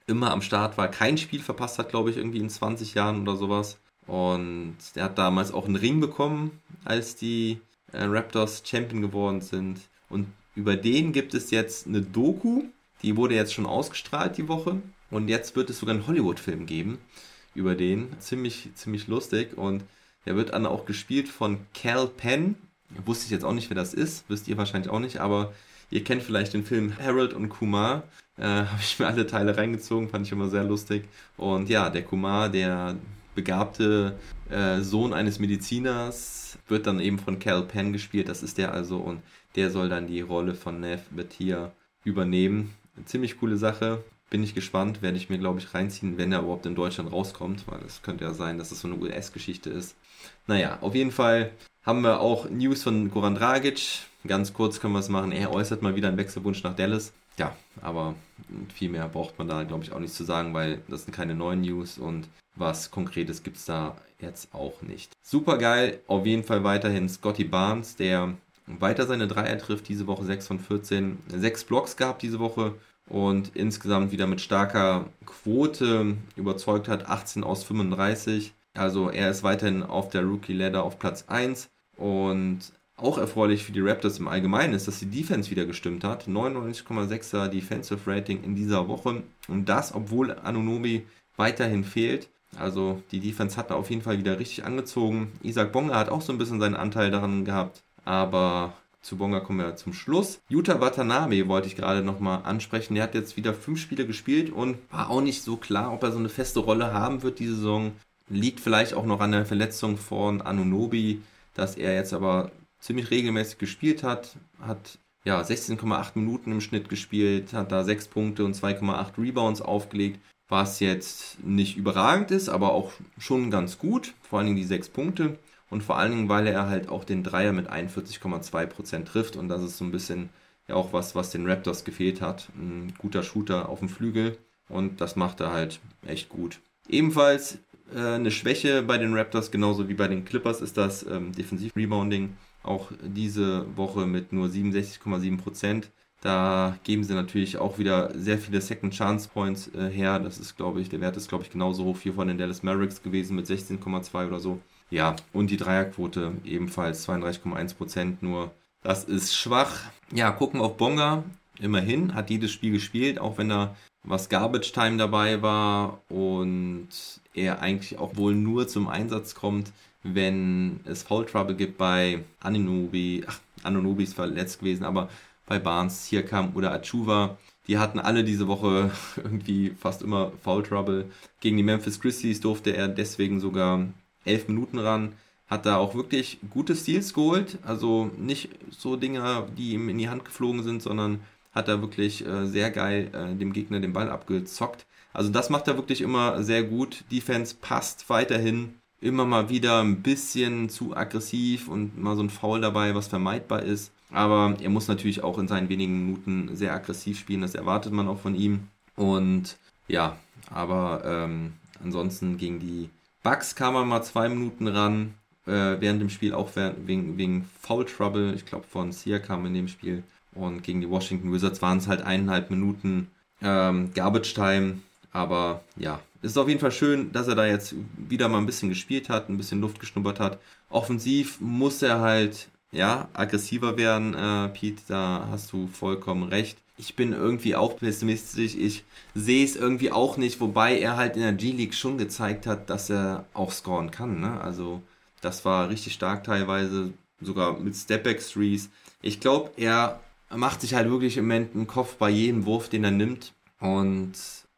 Speaker 4: immer am Start war, kein Spiel verpasst hat, glaube ich, irgendwie in 20 Jahren oder sowas. Und der hat damals auch einen Ring bekommen, als die äh, Raptors Champion geworden sind. Und über den gibt es jetzt eine Doku, die wurde jetzt schon ausgestrahlt die Woche. Und jetzt wird es sogar einen Hollywood-Film geben über den. Ziemlich, ziemlich lustig. Und der wird dann auch gespielt von Cal Penn. Wusste ich jetzt auch nicht, wer das ist. Wisst ihr wahrscheinlich auch nicht. Aber ihr kennt vielleicht den Film Harold und Kumar. Äh, <laughs> Habe ich mir alle Teile reingezogen. Fand ich immer sehr lustig. Und ja, der Kumar, der begabte äh, Sohn eines Mediziners, wird dann eben von Cal Penn gespielt. Das ist der also. Und der soll dann die Rolle von Nev Batia übernehmen. Eine ziemlich coole Sache bin ich gespannt, werde ich mir, glaube ich, reinziehen, wenn er überhaupt in Deutschland rauskommt, weil es könnte ja sein, dass es so eine US-Geschichte ist. Naja, auf jeden Fall haben wir auch News von Goran Dragic. Ganz kurz können wir es machen. Er äußert mal wieder einen Wechselwunsch nach Dallas. Ja, aber viel mehr braucht man da, glaube ich, auch nicht zu sagen, weil das sind keine neuen News und was Konkretes gibt es da jetzt auch nicht. Super geil, auf jeden Fall weiterhin Scotty Barnes, der weiter seine Dreier trifft, diese Woche 6 von 14, 6 Blocks gehabt diese Woche und insgesamt wieder mit starker Quote überzeugt hat, 18 aus 35. Also er ist weiterhin auf der Rookie Ladder auf Platz 1 und auch erfreulich für die Raptors im Allgemeinen ist, dass die Defense wieder gestimmt hat. 99,6er Defensive Rating in dieser Woche. Und das, obwohl Anunobi weiterhin fehlt. Also die Defense hat da auf jeden Fall wieder richtig angezogen. Isaac Bonga hat auch so ein bisschen seinen Anteil daran gehabt. Aber zu Bonga kommen wir zum Schluss. Yuta Watanabe wollte ich gerade nochmal ansprechen. Der hat jetzt wieder fünf Spiele gespielt und war auch nicht so klar, ob er so eine feste Rolle haben wird diese Saison. Liegt vielleicht auch noch an der Verletzung von Anunobi, dass er jetzt aber ziemlich regelmäßig gespielt hat. Hat ja 16,8 Minuten im Schnitt gespielt, hat da 6 Punkte und 2,8 Rebounds aufgelegt. Was jetzt nicht überragend ist, aber auch schon ganz gut. Vor allen Dingen die 6 Punkte. Und vor allen Dingen, weil er halt auch den Dreier mit 41,2% trifft. Und das ist so ein bisschen ja auch was, was den Raptors gefehlt hat. Ein guter Shooter auf dem Flügel. Und das macht er halt echt gut. Ebenfalls äh, eine Schwäche bei den Raptors, genauso wie bei den Clippers, ist das ähm, Defensiv-Rebounding. Auch diese Woche mit nur 67,7%. Da geben sie natürlich auch wieder sehr viele Second Chance Points äh, her. Das ist, glaube ich, der Wert ist, glaube ich, genauso hoch wie von den Dallas Mavericks gewesen mit 16,2 oder so. Ja, und die Dreierquote ebenfalls 32,1% nur. Das ist schwach. Ja, gucken auf Bonga. Immerhin hat jedes Spiel gespielt, auch wenn da was Garbage Time dabei war und er eigentlich auch wohl nur zum Einsatz kommt, wenn es Foul Trouble gibt bei Anunobi. Ach, Anunobi ist verletzt gewesen, aber bei Barnes, Sierkam oder Achuva. Die hatten alle diese Woche <laughs> irgendwie fast immer Foul Trouble. Gegen die Memphis Grizzlies durfte er deswegen sogar elf Minuten ran. Hat da auch wirklich gute Steals geholt. Also nicht so Dinger, die ihm in die Hand geflogen sind, sondern hat er wirklich äh, sehr geil äh, dem Gegner den Ball abgezockt. Also das macht er wirklich immer sehr gut. Defense passt weiterhin. Immer mal wieder ein bisschen zu aggressiv und mal so ein Foul dabei, was vermeidbar ist. Aber er muss natürlich auch in seinen wenigen Minuten sehr aggressiv spielen. Das erwartet man auch von ihm. Und ja, aber ähm, ansonsten gegen die Bugs kam er mal zwei Minuten ran, äh, während dem Spiel auch wegen, wegen Foul Trouble, ich glaube von Sia kam in dem Spiel. Und gegen die Washington Wizards waren es halt eineinhalb Minuten ähm, Garbage Time. Aber ja, es ist auf jeden Fall schön, dass er da jetzt wieder mal ein bisschen gespielt hat, ein bisschen Luft geschnuppert hat. Offensiv muss er halt ja aggressiver werden, äh, Pete, da hast du vollkommen recht ich bin irgendwie auch pessimistisch. Ich sehe es irgendwie auch nicht, wobei er halt in der G-League schon gezeigt hat, dass er auch scoren kann. Ne? Also das war richtig stark teilweise, sogar mit Stepback-Threes. Ich glaube, er macht sich halt wirklich im Moment einen Kopf bei jedem Wurf, den er nimmt. Und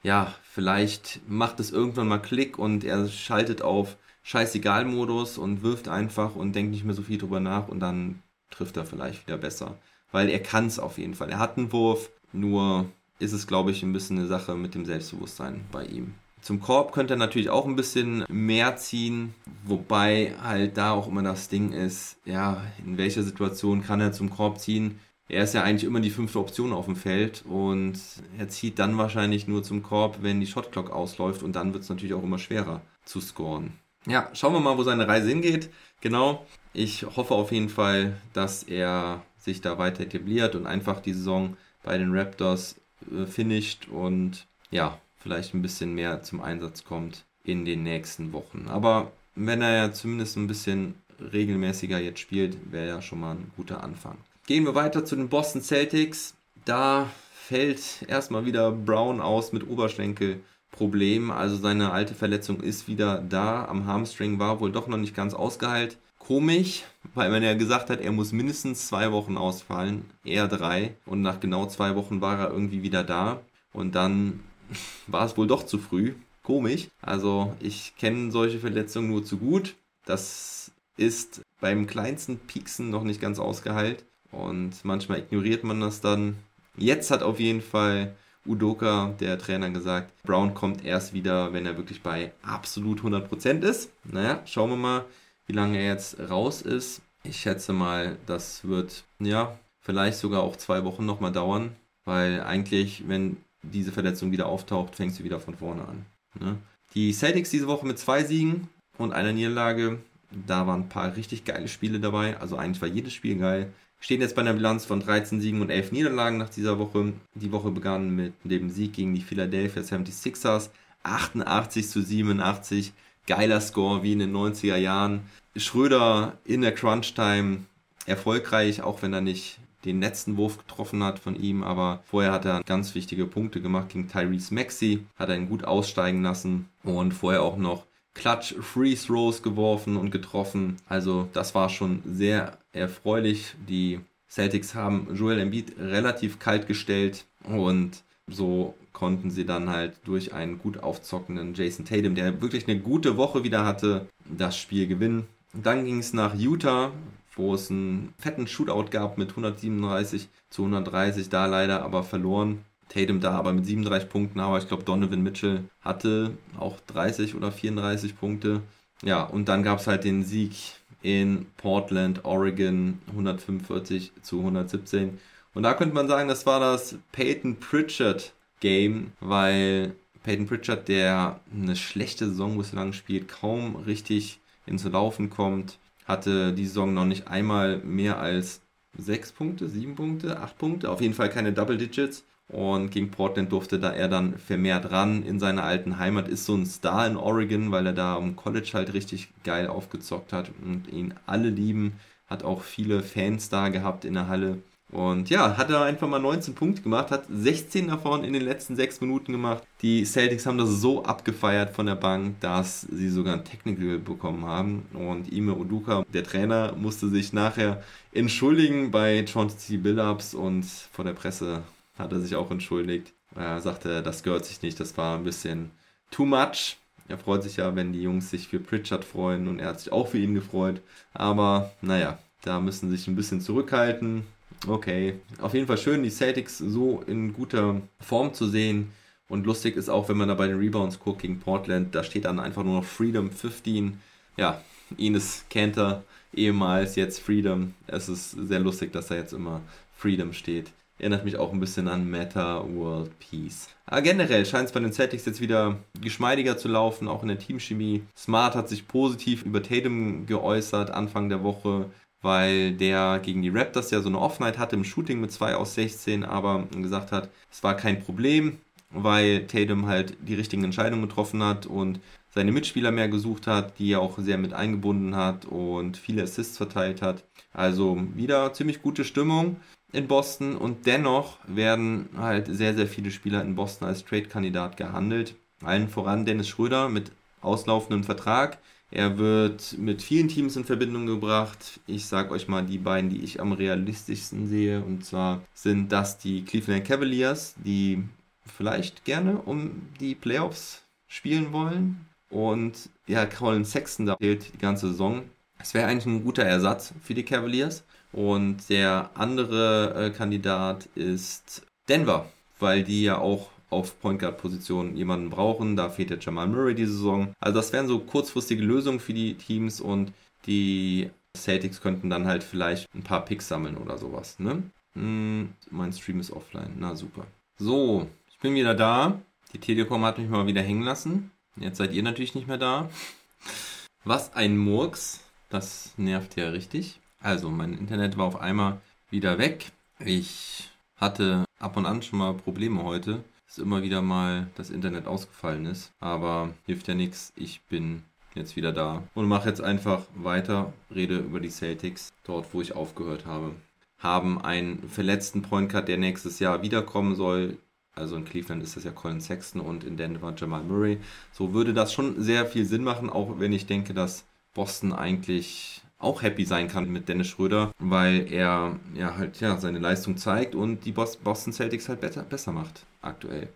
Speaker 4: ja, vielleicht macht es irgendwann mal Klick und er schaltet auf Scheißegal-Modus und wirft einfach und denkt nicht mehr so viel drüber nach und dann trifft er vielleicht wieder besser weil er kann es auf jeden Fall. Er hat einen Wurf, nur ist es, glaube ich, ein bisschen eine Sache mit dem Selbstbewusstsein bei ihm. Zum Korb könnte er natürlich auch ein bisschen mehr ziehen, wobei halt da auch immer das Ding ist, ja, in welcher Situation kann er zum Korb ziehen? Er ist ja eigentlich immer die fünfte Option auf dem Feld und er zieht dann wahrscheinlich nur zum Korb, wenn die Shotclock ausläuft und dann wird es natürlich auch immer schwerer zu scoren. Ja, schauen wir mal, wo seine Reise hingeht. Genau. Ich hoffe auf jeden Fall, dass er sich da weiter etabliert und einfach die Saison bei den Raptors äh, finisht und ja, vielleicht ein bisschen mehr zum Einsatz kommt in den nächsten Wochen. Aber wenn er ja zumindest ein bisschen regelmäßiger jetzt spielt, wäre ja schon mal ein guter Anfang. Gehen wir weiter zu den Boston Celtics. Da fällt erstmal wieder Brown aus mit Oberschenkelproblemen. Also seine alte Verletzung ist wieder da. Am Hamstring war wohl doch noch nicht ganz ausgeheilt komisch, weil man ja gesagt hat, er muss mindestens zwei Wochen ausfallen, eher drei. Und nach genau zwei Wochen war er irgendwie wieder da. Und dann <laughs> war es wohl doch zu früh. Komisch. Also ich kenne solche Verletzungen nur zu gut. Das ist beim kleinsten Pieksen noch nicht ganz ausgeheilt. Und manchmal ignoriert man das dann. Jetzt hat auf jeden Fall Udoka, der Trainer, gesagt, Brown kommt erst wieder, wenn er wirklich bei absolut 100% ist. Naja, schauen wir mal wie lange er jetzt raus ist. Ich schätze mal, das wird ja vielleicht sogar auch zwei Wochen nochmal dauern, weil eigentlich, wenn diese Verletzung wieder auftaucht, fängst du wieder von vorne an. Ne? Die Celtics diese Woche mit zwei Siegen und einer Niederlage. Da waren ein paar richtig geile Spiele dabei. Also eigentlich war jedes Spiel geil. Stehen jetzt bei einer Bilanz von 13 Siegen und 11 Niederlagen nach dieser Woche. Die Woche begann mit dem Sieg gegen die Philadelphia 76ers. 88 zu 87 geiler Score wie in den 90er Jahren. Schröder in der Crunch-Time erfolgreich, auch wenn er nicht den letzten Wurf getroffen hat von ihm, aber vorher hat er ganz wichtige Punkte gemacht gegen Tyrese Maxey, hat er ihn gut aussteigen lassen und vorher auch noch Clutch Free Throws geworfen und getroffen. Also das war schon sehr erfreulich. Die Celtics haben Joel Embiid relativ kalt gestellt und so konnten sie dann halt durch einen gut aufzockenden Jason Tatum, der wirklich eine gute Woche wieder hatte, das Spiel gewinnen. Dann ging es nach Utah, wo es einen fetten Shootout gab mit 137 zu 130, da leider aber verloren. Tatum da aber mit 37 Punkten, aber ich glaube Donovan Mitchell hatte auch 30 oder 34 Punkte. Ja, und dann gab es halt den Sieg in Portland, Oregon, 145 zu 117. Und da könnte man sagen, das war das Peyton Pritchard Game, weil Peyton Pritchard, der eine schlechte Saison bislang spielt, kaum richtig ins Laufen kommt, hatte die Saison noch nicht einmal mehr als 6 Punkte, 7 Punkte, 8 Punkte, auf jeden Fall keine Double Digits. Und gegen Portland durfte da er dann vermehrt ran in seiner alten Heimat. Ist so ein Star in Oregon, weil er da am College halt richtig geil aufgezockt hat und ihn alle lieben. Hat auch viele Fans da gehabt in der Halle. Und ja, hat er einfach mal 19 Punkte gemacht, hat 16 davon in den letzten 6 Minuten gemacht. Die Celtics haben das so abgefeiert von der Bank, dass sie sogar ein Technical bekommen haben. Und Ime Oduka, der Trainer, musste sich nachher entschuldigen bei Chauncey Billups und vor der Presse hat er sich auch entschuldigt. Er sagte, das gehört sich nicht, das war ein bisschen too much. Er freut sich ja, wenn die Jungs sich für Pritchard freuen und er hat sich auch für ihn gefreut. Aber naja, da müssen sie sich ein bisschen zurückhalten. Okay, auf jeden Fall schön, die Celtics so in guter Form zu sehen. Und lustig ist auch, wenn man da bei den Rebounds guckt gegen Portland, da steht dann einfach nur noch Freedom 15. Ja, Ines Cantor, ehemals jetzt Freedom. Es ist sehr lustig, dass da jetzt immer Freedom steht. Erinnert mich auch ein bisschen an Meta World Peace. Aber generell scheint es bei den Celtics jetzt wieder geschmeidiger zu laufen, auch in der Teamchemie. Smart hat sich positiv über Tatum geäußert Anfang der Woche, weil der gegen die Raptors ja so eine Offenheit hatte im Shooting mit 2 aus 16, aber gesagt hat, es war kein Problem, weil Tatum halt die richtigen Entscheidungen getroffen hat und seine Mitspieler mehr gesucht hat, die er auch sehr mit eingebunden hat und viele Assists verteilt hat. Also wieder ziemlich gute Stimmung in Boston und dennoch werden halt sehr, sehr viele Spieler in Boston als Trade-Kandidat gehandelt. Allen voran Dennis Schröder mit auslaufendem Vertrag. Er wird mit vielen Teams in Verbindung gebracht. Ich sage euch mal die beiden, die ich am realistischsten sehe. Und zwar sind das die Cleveland Cavaliers, die vielleicht gerne um die Playoffs spielen wollen. Und ja, Colin Sexton da fehlt die ganze Saison. Es wäre eigentlich ein guter Ersatz für die Cavaliers. Und der andere äh, Kandidat ist Denver, weil die ja auch auf Point Guard Position jemanden brauchen. Da fehlt der Jamal Murray diese Saison. Also das wären so kurzfristige Lösungen für die Teams und die Celtics könnten dann halt vielleicht ein paar Picks sammeln oder sowas. Ne? Hm, mein Stream ist offline. Na super. So, ich bin wieder da. Die Telekom hat mich mal wieder hängen lassen. Jetzt seid ihr natürlich nicht mehr da. Was ein Murks. Das nervt ja richtig. Also, mein Internet war auf einmal wieder weg. Ich hatte ab und an schon mal Probleme heute, dass immer wieder mal das Internet ausgefallen ist. Aber hilft ja nichts. Ich bin jetzt wieder da und mache jetzt einfach weiter, rede über die Celtics, dort wo ich aufgehört habe. Haben einen verletzten Point Guard, der nächstes Jahr wiederkommen soll. Also in Cleveland ist das ja Colin Sexton und in Denver Jamal Murray. So würde das schon sehr viel Sinn machen, auch wenn ich denke, dass Boston eigentlich auch happy sein kann mit Dennis Schröder, weil er ja halt ja seine Leistung zeigt und die Boston Celtics halt besser, besser macht aktuell.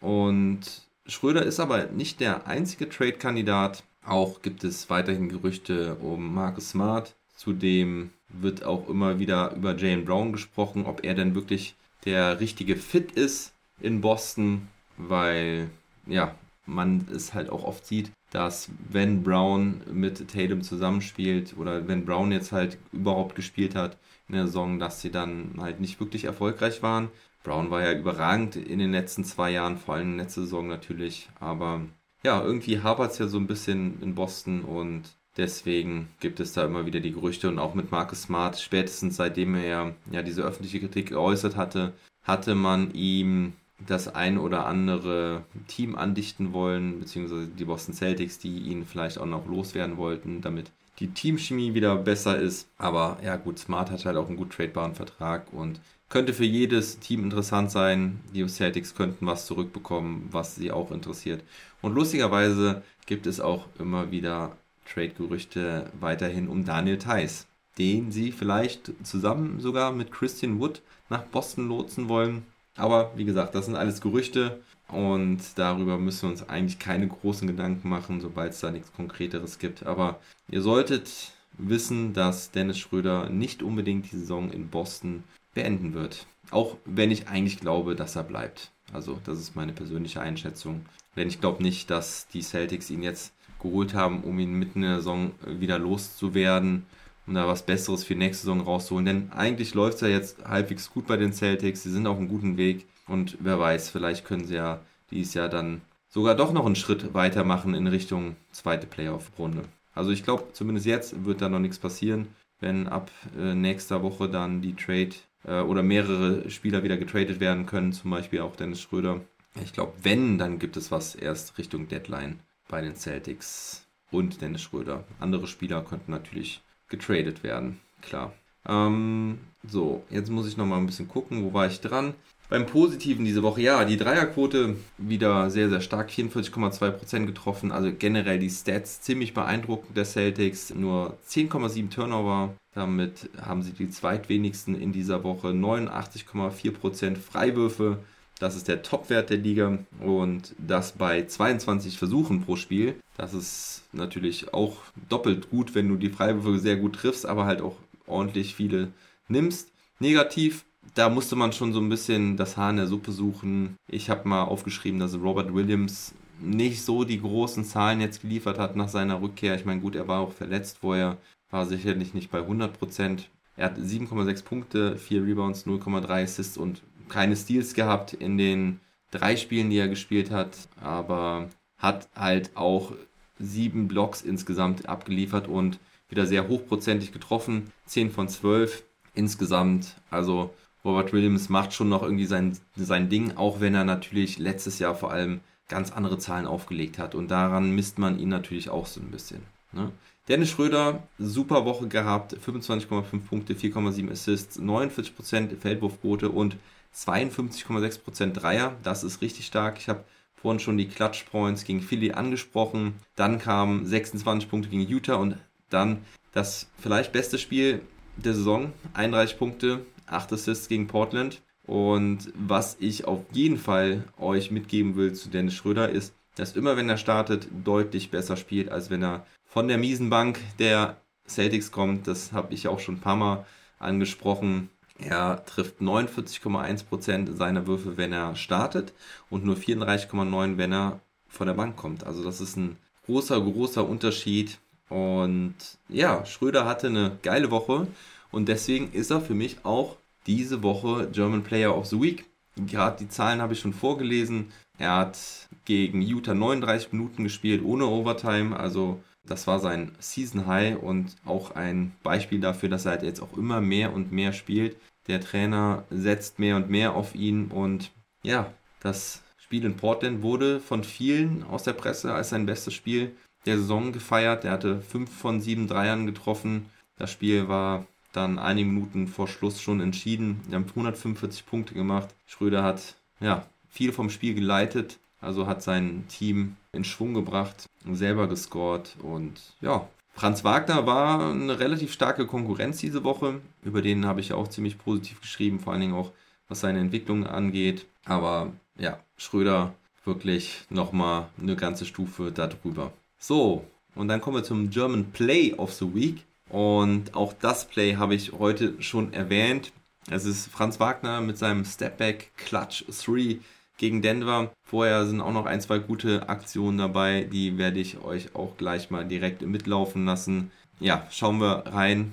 Speaker 4: Und Schröder ist aber nicht der einzige Trade-Kandidat. Auch gibt es weiterhin Gerüchte um Marcus Smart. Zudem wird auch immer wieder über Jalen Brown gesprochen, ob er denn wirklich der richtige Fit ist in Boston, weil ja, man es halt auch oft sieht, dass wenn Brown mit Tatum zusammenspielt oder wenn Brown jetzt halt überhaupt gespielt hat in der Saison, dass sie dann halt nicht wirklich erfolgreich waren. Brown war ja überragend in den letzten zwei Jahren, vor allem in der letzten Saison natürlich, aber ja, irgendwie hapert es ja so ein bisschen in Boston und deswegen gibt es da immer wieder die Gerüchte und auch mit Marcus Smart, spätestens seitdem er ja diese öffentliche Kritik geäußert hatte, hatte man ihm das ein oder andere Team andichten wollen, beziehungsweise die Boston Celtics, die ihn vielleicht auch noch loswerden wollten, damit die Teamchemie wieder besser ist. Aber ja gut, Smart hat halt auch einen gut tradebaren Vertrag und könnte für jedes Team interessant sein. Die Celtics könnten was zurückbekommen, was sie auch interessiert. Und lustigerweise gibt es auch immer wieder Trade-Gerüchte weiterhin um Daniel Theiss, den sie vielleicht zusammen sogar mit Christian Wood nach Boston lotsen wollen. Aber wie gesagt, das sind alles Gerüchte und darüber müssen wir uns eigentlich keine großen Gedanken machen, sobald es da nichts Konkreteres gibt. Aber ihr solltet wissen, dass Dennis Schröder nicht unbedingt die Saison in Boston beenden wird. Auch wenn ich eigentlich glaube, dass er bleibt. Also das ist meine persönliche Einschätzung. Denn ich glaube nicht, dass die Celtics ihn jetzt geholt haben, um ihn mitten in der Saison wieder loszuwerden, um da was Besseres für die nächste Saison rauszuholen. Denn eigentlich läuft es ja jetzt halbwegs gut bei den Celtics. Sie sind auf einem guten Weg. Und wer weiß, vielleicht können sie ja dieses Jahr dann sogar doch noch einen Schritt weitermachen in Richtung zweite Playoff-Runde. Also ich glaube, zumindest jetzt wird da noch nichts passieren, wenn ab äh, nächster Woche dann die Trade äh, oder mehrere Spieler wieder getradet werden können, zum Beispiel auch Dennis Schröder. Ich glaube, wenn, dann gibt es was erst Richtung Deadline bei den Celtics und Dennis Schröder. Andere Spieler könnten natürlich getradet werden, klar. Ähm, so, jetzt muss ich noch mal ein bisschen gucken, wo war ich dran? Beim Positiven diese Woche, ja, die Dreierquote wieder sehr, sehr stark, 44,2% getroffen. Also generell die Stats ziemlich beeindruckend der Celtics. Nur 10,7 Turnover. Damit haben sie die zweitwenigsten in dieser Woche. 89,4% Freiwürfe. Das ist der Topwert der Liga und das bei 22 Versuchen pro Spiel. Das ist natürlich auch doppelt gut, wenn du die Freiwürfe sehr gut triffst, aber halt auch ordentlich viele nimmst. Negativ da musste man schon so ein bisschen das Haar in der Suppe suchen. Ich habe mal aufgeschrieben, dass Robert Williams nicht so die großen Zahlen jetzt geliefert hat nach seiner Rückkehr. Ich meine, gut, er war auch verletzt vorher, war sicherlich nicht bei 100%. Er hat 7,6 Punkte, 4 Rebounds, 0,3 Assists und keine Steals gehabt in den drei Spielen, die er gespielt hat, aber hat halt auch sieben Blocks insgesamt abgeliefert und wieder sehr hochprozentig getroffen. 10 von 12 insgesamt. Also Robert Williams macht schon noch irgendwie sein, sein Ding, auch wenn er natürlich letztes Jahr vor allem ganz andere Zahlen aufgelegt hat. Und daran misst man ihn natürlich auch so ein bisschen. Ne? Dennis Schröder, super Woche gehabt, 25,5 Punkte, 4,7 Assists, 49% Feldwurfquote und 52,6% Dreier. Das ist richtig stark. Ich habe vorhin schon die Clutch Points gegen Philly angesprochen. Dann kamen 26 Punkte gegen Utah und dann das vielleicht beste Spiel der Saison, 31 Punkte, 8 Assists gegen Portland. Und was ich auf jeden Fall euch mitgeben will zu Dennis Schröder ist, dass immer wenn er startet, deutlich besser spielt, als wenn er von der miesen Bank der Celtics kommt. Das habe ich auch schon ein paar Mal angesprochen. Er trifft 49,1% seiner Würfe, wenn er startet und nur 34,9%, wenn er von der Bank kommt. Also das ist ein großer, großer Unterschied. Und ja, Schröder hatte eine geile Woche. Und deswegen ist er für mich auch diese Woche German Player of the Week. Gerade die Zahlen habe ich schon vorgelesen. Er hat gegen Utah 39 Minuten gespielt ohne Overtime. Also das war sein Season High und auch ein Beispiel dafür, dass er halt jetzt auch immer mehr und mehr spielt. Der Trainer setzt mehr und mehr auf ihn und ja, das Spiel in Portland wurde von vielen aus der Presse als sein bestes Spiel der Saison gefeiert. Er hatte 5 von 7 Dreiern getroffen. Das Spiel war dann einige Minuten vor Schluss schon entschieden. Wir haben 145 Punkte gemacht. Schröder hat ja viel vom Spiel geleitet, also hat sein Team in Schwung gebracht, selber gescored und ja. Franz Wagner war eine relativ starke Konkurrenz diese Woche. Über den habe ich auch ziemlich positiv geschrieben, vor allen Dingen auch was seine Entwicklung angeht. Aber ja, Schröder wirklich nochmal eine ganze Stufe darüber. So, und dann kommen wir zum German Play of the Week. Und auch das Play habe ich heute schon erwähnt. Es ist Franz Wagner mit seinem Stepback Clutch 3 gegen Denver. Vorher sind auch noch ein, zwei gute Aktionen dabei. Die werde ich euch auch gleich mal direkt mitlaufen lassen. Ja, schauen wir rein.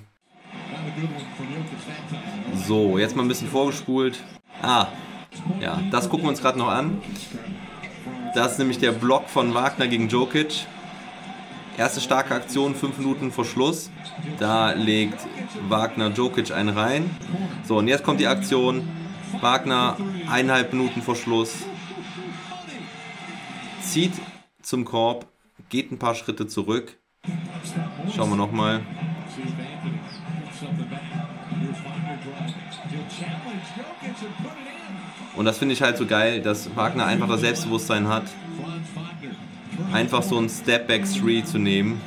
Speaker 4: So, jetzt mal ein bisschen vorgespult. Ah, ja, das gucken wir uns gerade noch an. Das ist nämlich der Block von Wagner gegen Jokic. Erste starke Aktion, fünf Minuten vor Schluss. Da legt Wagner Jokic einen rein. So, und jetzt kommt die Aktion. Wagner eineinhalb Minuten vor Schluss. Zieht zum Korb, geht ein paar Schritte zurück Schauen wir nochmal. Und das finde ich halt so geil, dass Wagner einfach das Selbstbewusstsein hat, einfach so ein Step-Back 3 zu nehmen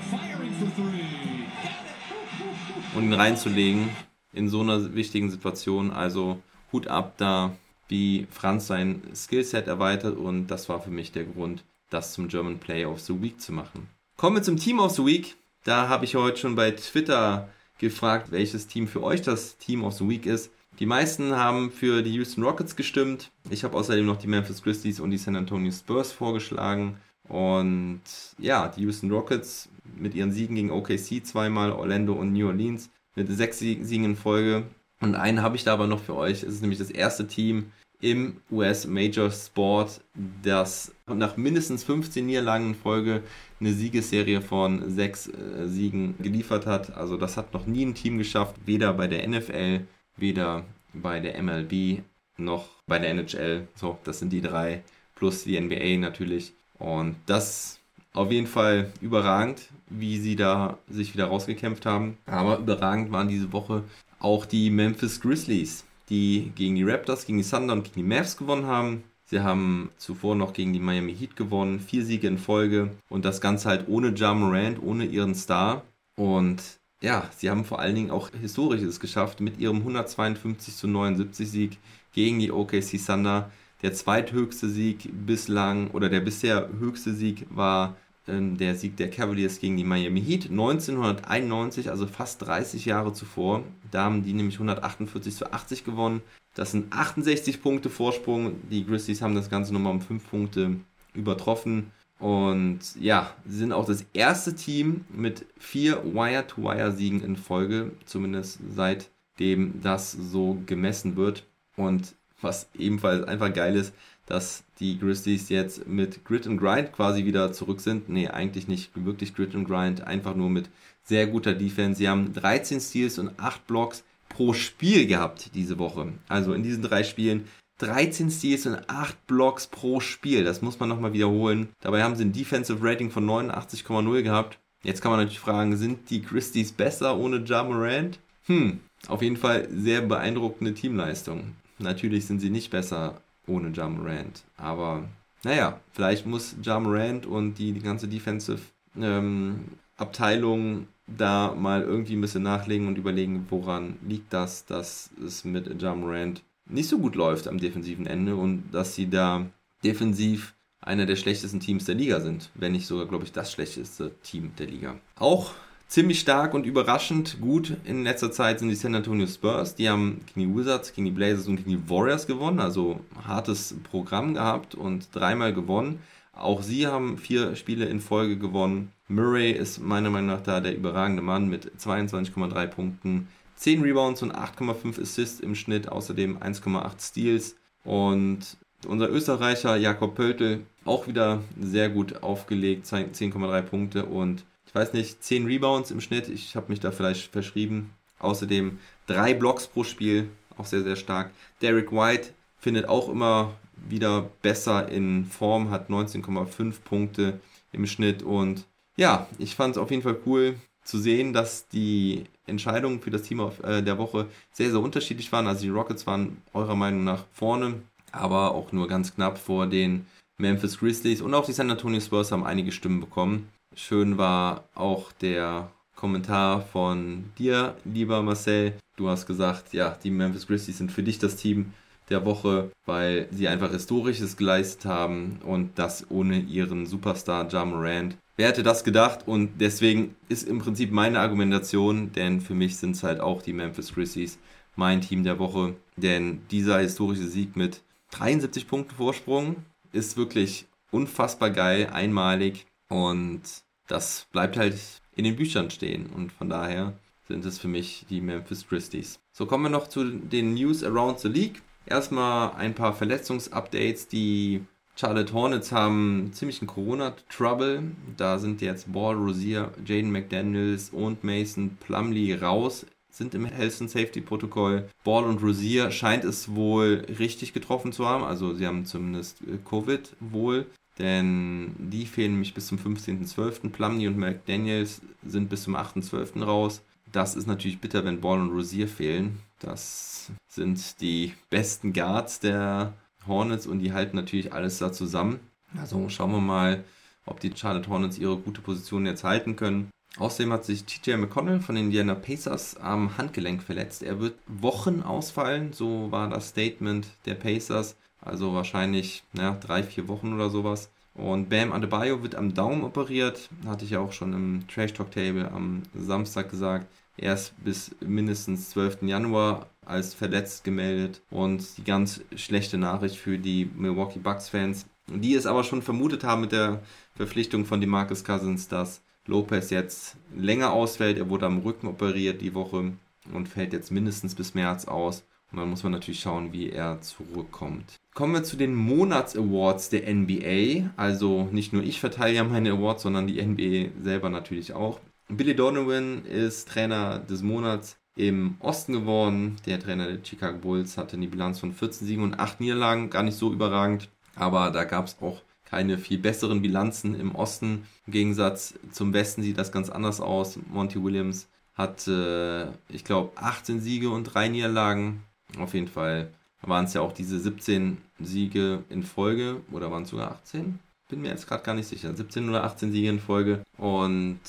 Speaker 4: und ihn reinzulegen in so einer wichtigen Situation. Also Hut ab da, wie Franz sein Skillset erweitert und das war für mich der Grund, das zum German Player of the Week zu machen. Kommen wir zum Team of the Week. Da habe ich heute schon bei Twitter gefragt, welches Team für euch das Team of the Week ist. Die meisten haben für die Houston Rockets gestimmt. Ich habe außerdem noch die Memphis Grizzlies und die San Antonio Spurs vorgeschlagen. Und ja, die Houston Rockets mit ihren Siegen gegen OKC zweimal, Orlando und New Orleans mit sechs Siegen in Folge. Und einen habe ich da aber noch für euch. Es ist nämlich das erste Team im US Major Sport, das nach mindestens 15 Niederlagen in Folge eine Siegesserie von sechs äh, Siegen geliefert hat. Also das hat noch nie ein Team geschafft, weder bei der NFL weder bei der MLB noch bei der NHL. So, das sind die drei plus die NBA natürlich. Und das auf jeden Fall überragend, wie sie da sich wieder rausgekämpft haben. Aber überragend waren diese Woche auch die Memphis Grizzlies, die gegen die Raptors, gegen die Thunder und gegen die Mavs gewonnen haben. Sie haben zuvor noch gegen die Miami Heat gewonnen, vier Siege in Folge und das Ganze halt ohne Ja Morant, ohne ihren Star. Und ja, sie haben vor allen Dingen auch Historisches geschafft mit ihrem 152 zu 79 Sieg gegen die OKC Thunder. Der zweithöchste Sieg bislang oder der bisher höchste Sieg war der Sieg der Cavaliers gegen die Miami Heat 1991, also fast 30 Jahre zuvor. Da haben die nämlich 148 zu 80 gewonnen. Das sind 68 Punkte Vorsprung. Die Grizzlies haben das Ganze nochmal um 5 Punkte übertroffen. Und ja, sie sind auch das erste Team mit vier Wire-to-Wire-Siegen in Folge, zumindest seitdem das so gemessen wird. Und was ebenfalls einfach geil ist, dass die Grizzlies jetzt mit Grit and Grind quasi wieder zurück sind. Nee, eigentlich nicht wirklich Grit and Grind, einfach nur mit sehr guter Defense. Sie haben 13 Steals und 8 Blocks pro Spiel gehabt diese Woche. Also in diesen drei Spielen 13 Steals und 8 Blocks pro Spiel. Das muss man nochmal wiederholen. Dabei haben sie ein Defensive Rating von 89,0 gehabt. Jetzt kann man natürlich fragen, sind die Christies besser ohne Ja Morant? Hm, auf jeden Fall sehr beeindruckende Teamleistung. Natürlich sind sie nicht besser ohne Ja Morant. Aber naja, vielleicht muss Ja Morant und die, die ganze Defensive ähm, Abteilung da mal irgendwie ein bisschen nachlegen und überlegen, woran liegt das, dass es mit Ja Morant nicht so gut läuft am defensiven Ende und dass sie da defensiv einer der schlechtesten Teams der Liga sind, wenn nicht sogar, glaube ich, das schlechteste Team der Liga. Auch ziemlich stark und überraschend gut in letzter Zeit sind die San Antonio Spurs. Die haben gegen die Wizards, gegen die Blazers und gegen die Warriors gewonnen, also hartes Programm gehabt und dreimal gewonnen. Auch sie haben vier Spiele in Folge gewonnen. Murray ist meiner Meinung nach da der überragende Mann mit 22,3 Punkten, 10 Rebounds und 8,5 Assists im Schnitt, außerdem 1,8 Steals. Und unser Österreicher Jakob Pöltl auch wieder sehr gut aufgelegt, 10,3 Punkte und ich weiß nicht, 10 Rebounds im Schnitt. Ich habe mich da vielleicht verschrieben. Außerdem 3 Blocks pro Spiel, auch sehr, sehr stark. Derek White findet auch immer wieder besser in Form, hat 19,5 Punkte im Schnitt und ja, ich fand es auf jeden Fall cool, zu sehen, dass die Entscheidungen für das Team äh, der Woche sehr, sehr unterschiedlich waren. Also die Rockets waren eurer Meinung nach vorne, aber auch nur ganz knapp vor den Memphis Grizzlies und auch die San Antonio Spurs haben einige Stimmen bekommen. Schön war auch der Kommentar von dir, lieber Marcel. Du hast gesagt, ja, die Memphis Grizzlies sind für dich das Team der Woche, weil sie einfach Historisches geleistet haben und das ohne ihren Superstar Ja Morant. Wer hätte das gedacht? Und deswegen ist im Prinzip meine Argumentation, denn für mich sind es halt auch die Memphis Grizzlies mein Team der Woche. Denn dieser historische Sieg mit 73 Punkten Vorsprung ist wirklich unfassbar geil, einmalig und das bleibt halt in den Büchern stehen. Und von daher sind es für mich die Memphis Grizzlies. So kommen wir noch zu den News around the League. Erstmal ein paar Verletzungsupdates. Die Charlotte Hornets haben ziemlichen Corona-Trouble. Da sind jetzt Ball, Rosier, Jaden McDaniels und Mason Plumley raus, sind im Health and Safety Protokoll. Ball und Rosier scheint es wohl richtig getroffen zu haben. Also sie haben zumindest äh, Covid wohl. Denn die fehlen nämlich bis zum 15.12. Plumney und McDaniels sind bis zum 8.12. raus. Das ist natürlich bitter, wenn Ball und Rosier fehlen. Das sind die besten Guards der Hornets und die halten natürlich alles da zusammen. Also schauen wir mal, ob die Charlotte Hornets ihre gute Position jetzt halten können. Außerdem hat sich TJ McConnell von den Indiana Pacers am Handgelenk verletzt. Er wird Wochen ausfallen, so war das Statement der Pacers. Also wahrscheinlich ja, drei, vier Wochen oder sowas. Und Bam Adebayo wird am Daumen operiert. Hatte ich ja auch schon im Trash Talk Table am Samstag gesagt. Er ist bis mindestens 12. Januar als verletzt gemeldet. Und die ganz schlechte Nachricht für die Milwaukee Bucks Fans, die es aber schon vermutet haben mit der Verpflichtung von DeMarcus Cousins, dass Lopez jetzt länger ausfällt. Er wurde am Rücken operiert die Woche und fällt jetzt mindestens bis März aus. Und dann muss man natürlich schauen, wie er zurückkommt. Kommen wir zu den Monats-Awards der NBA. Also nicht nur ich verteile ja meine Awards, sondern die NBA selber natürlich auch. Billy Donovan ist Trainer des Monats im Osten geworden. Der Trainer der Chicago Bulls hatte eine Bilanz von 14 Siegen und 8 Niederlagen. Gar nicht so überragend. Aber da gab es auch keine viel besseren Bilanzen im Osten. Im Gegensatz zum Westen sieht das ganz anders aus. Monty Williams hat, äh, ich glaube, 18 Siege und 3 Niederlagen. Auf jeden Fall waren es ja auch diese 17 Siege in Folge oder waren es sogar 18? Bin mir jetzt gerade gar nicht sicher. 17 oder 18 Siege in Folge. Und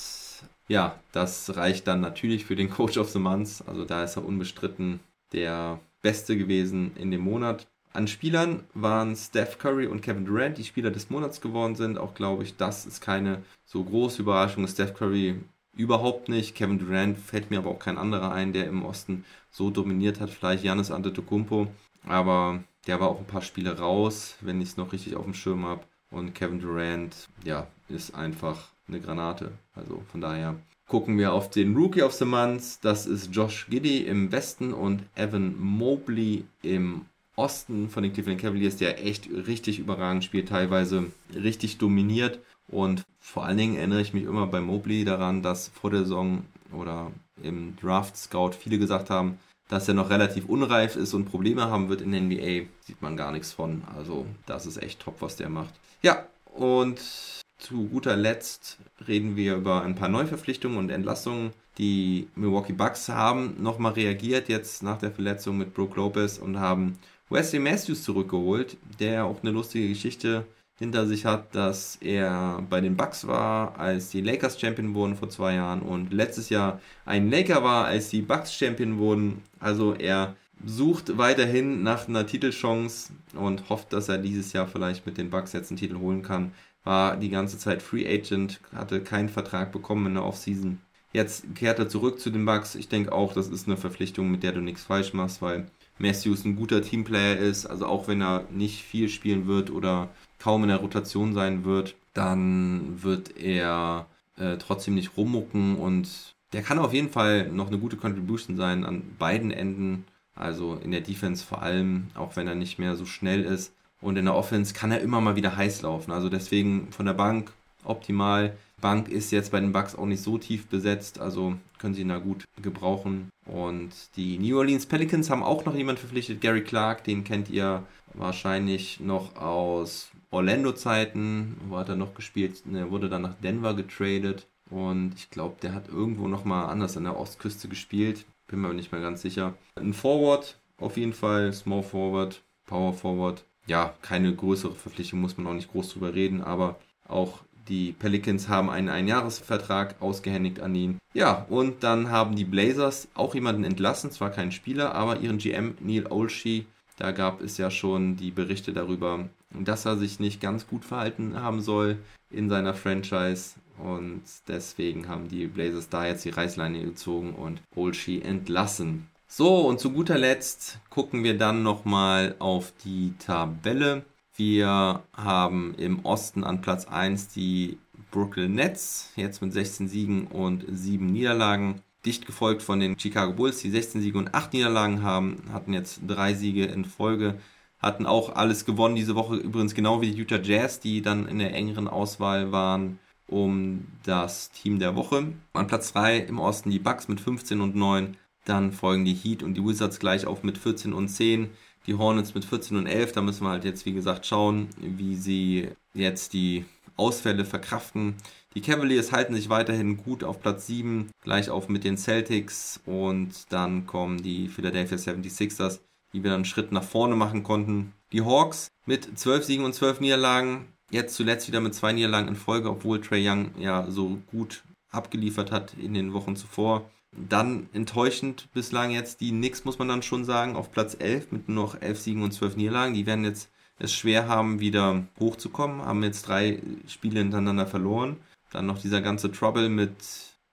Speaker 4: ja, das reicht dann natürlich für den <laughs> Coach of the Month. Also da ist er unbestritten der Beste gewesen in dem Monat. An Spielern waren Steph Curry und Kevin Durant, die Spieler des Monats geworden sind. Auch glaube ich, das ist keine so große Überraschung. Steph Curry überhaupt nicht. Kevin Durant fällt mir aber auch kein anderer ein, der im Osten so dominiert hat. Vielleicht Janis Antetokounmpo, aber der war auch ein paar Spiele raus, wenn ich es noch richtig auf dem Schirm habe. Und Kevin Durant, ja, ist einfach eine Granate. Also von daher gucken wir auf den Rookie of the Month. Das ist Josh Giddy im Westen und Evan Mobley im Osten von den Cleveland Cavaliers, der echt richtig überragend spielt, teilweise richtig dominiert. Und vor allen Dingen erinnere ich mich immer bei Mobley daran, dass vor der Saison oder im Draft Scout viele gesagt haben, dass er noch relativ unreif ist und Probleme haben wird in der NBA, sieht man gar nichts von. Also das ist echt top, was der macht. Ja, und zu guter Letzt reden wir über ein paar Neuverpflichtungen und Entlassungen. Die Milwaukee Bucks haben nochmal reagiert jetzt nach der Verletzung mit Brooke Lopez und haben Wesley Matthews zurückgeholt, der auch eine lustige Geschichte hinter sich hat, dass er bei den Bucks war, als die Lakers Champion wurden vor zwei Jahren und letztes Jahr ein Laker war, als die Bucks Champion wurden. Also er sucht weiterhin nach einer Titelchance und hofft, dass er dieses Jahr vielleicht mit den Bucks jetzt einen Titel holen kann. War die ganze Zeit Free Agent, hatte keinen Vertrag bekommen in der Offseason. Jetzt kehrt er zurück zu den Bucks. Ich denke auch, das ist eine Verpflichtung, mit der du nichts falsch machst, weil Matthews ein guter Teamplayer ist, also auch wenn er nicht viel spielen wird oder kaum in der Rotation sein wird, dann wird er äh, trotzdem nicht rummucken und der kann auf jeden Fall noch eine gute Contribution sein an beiden Enden, also in der Defense vor allem, auch wenn er nicht mehr so schnell ist. Und in der Offense kann er immer mal wieder heiß laufen. Also deswegen von der Bank optimal. Bank ist jetzt bei den Bucks auch nicht so tief besetzt, also können sie ihn da gut gebrauchen. Und die New Orleans Pelicans haben auch noch jemanden verpflichtet, Gary Clark, den kennt ihr wahrscheinlich noch aus Orlando-Zeiten. Wo hat er noch gespielt? Er wurde dann nach Denver getradet. Und ich glaube, der hat irgendwo nochmal anders an der Ostküste gespielt. Bin mir nicht mehr ganz sicher. Ein Forward, auf jeden Fall. Small Forward, Power Forward. Ja, keine größere Verpflichtung, muss man auch nicht groß drüber reden. Aber auch die Pelicans haben einen Einjahresvertrag ausgehändigt an ihn. Ja, und dann haben die Blazers auch jemanden entlassen, zwar keinen Spieler, aber ihren GM Neil Olshey. Da gab es ja schon die Berichte darüber, dass er sich nicht ganz gut verhalten haben soll in seiner Franchise. Und deswegen haben die Blazers da jetzt die Reißleine gezogen und Olshey entlassen. So, und zu guter Letzt gucken wir dann nochmal auf die Tabelle. Wir haben im Osten an Platz 1 die Brooklyn Nets, jetzt mit 16 Siegen und 7 Niederlagen. Dicht gefolgt von den Chicago Bulls, die 16 Siege und 8 Niederlagen haben, hatten jetzt drei Siege in Folge, hatten auch alles gewonnen diese Woche, übrigens genau wie die Utah Jazz, die dann in der engeren Auswahl waren um das Team der Woche. An Platz 3 im Osten die Bucks mit 15 und 9, dann folgen die Heat und die Wizards gleich auf mit 14 und 10. Die Hornets mit 14 und 11, da müssen wir halt jetzt, wie gesagt, schauen, wie sie jetzt die Ausfälle verkraften. Die Cavaliers halten sich weiterhin gut auf Platz 7, gleich auf mit den Celtics und dann kommen die Philadelphia 76ers, die wir dann einen Schritt nach vorne machen konnten. Die Hawks mit 12 Siegen und 12 Niederlagen, jetzt zuletzt wieder mit zwei Niederlagen in Folge, obwohl Trey Young ja so gut abgeliefert hat in den Wochen zuvor. Dann enttäuschend bislang jetzt die Knicks, muss man dann schon sagen, auf Platz 11 mit nur noch 11 Siegen und 12 Niederlagen. Die werden jetzt es schwer haben, wieder hochzukommen, haben jetzt drei Spiele hintereinander verloren. Dann noch dieser ganze Trouble mit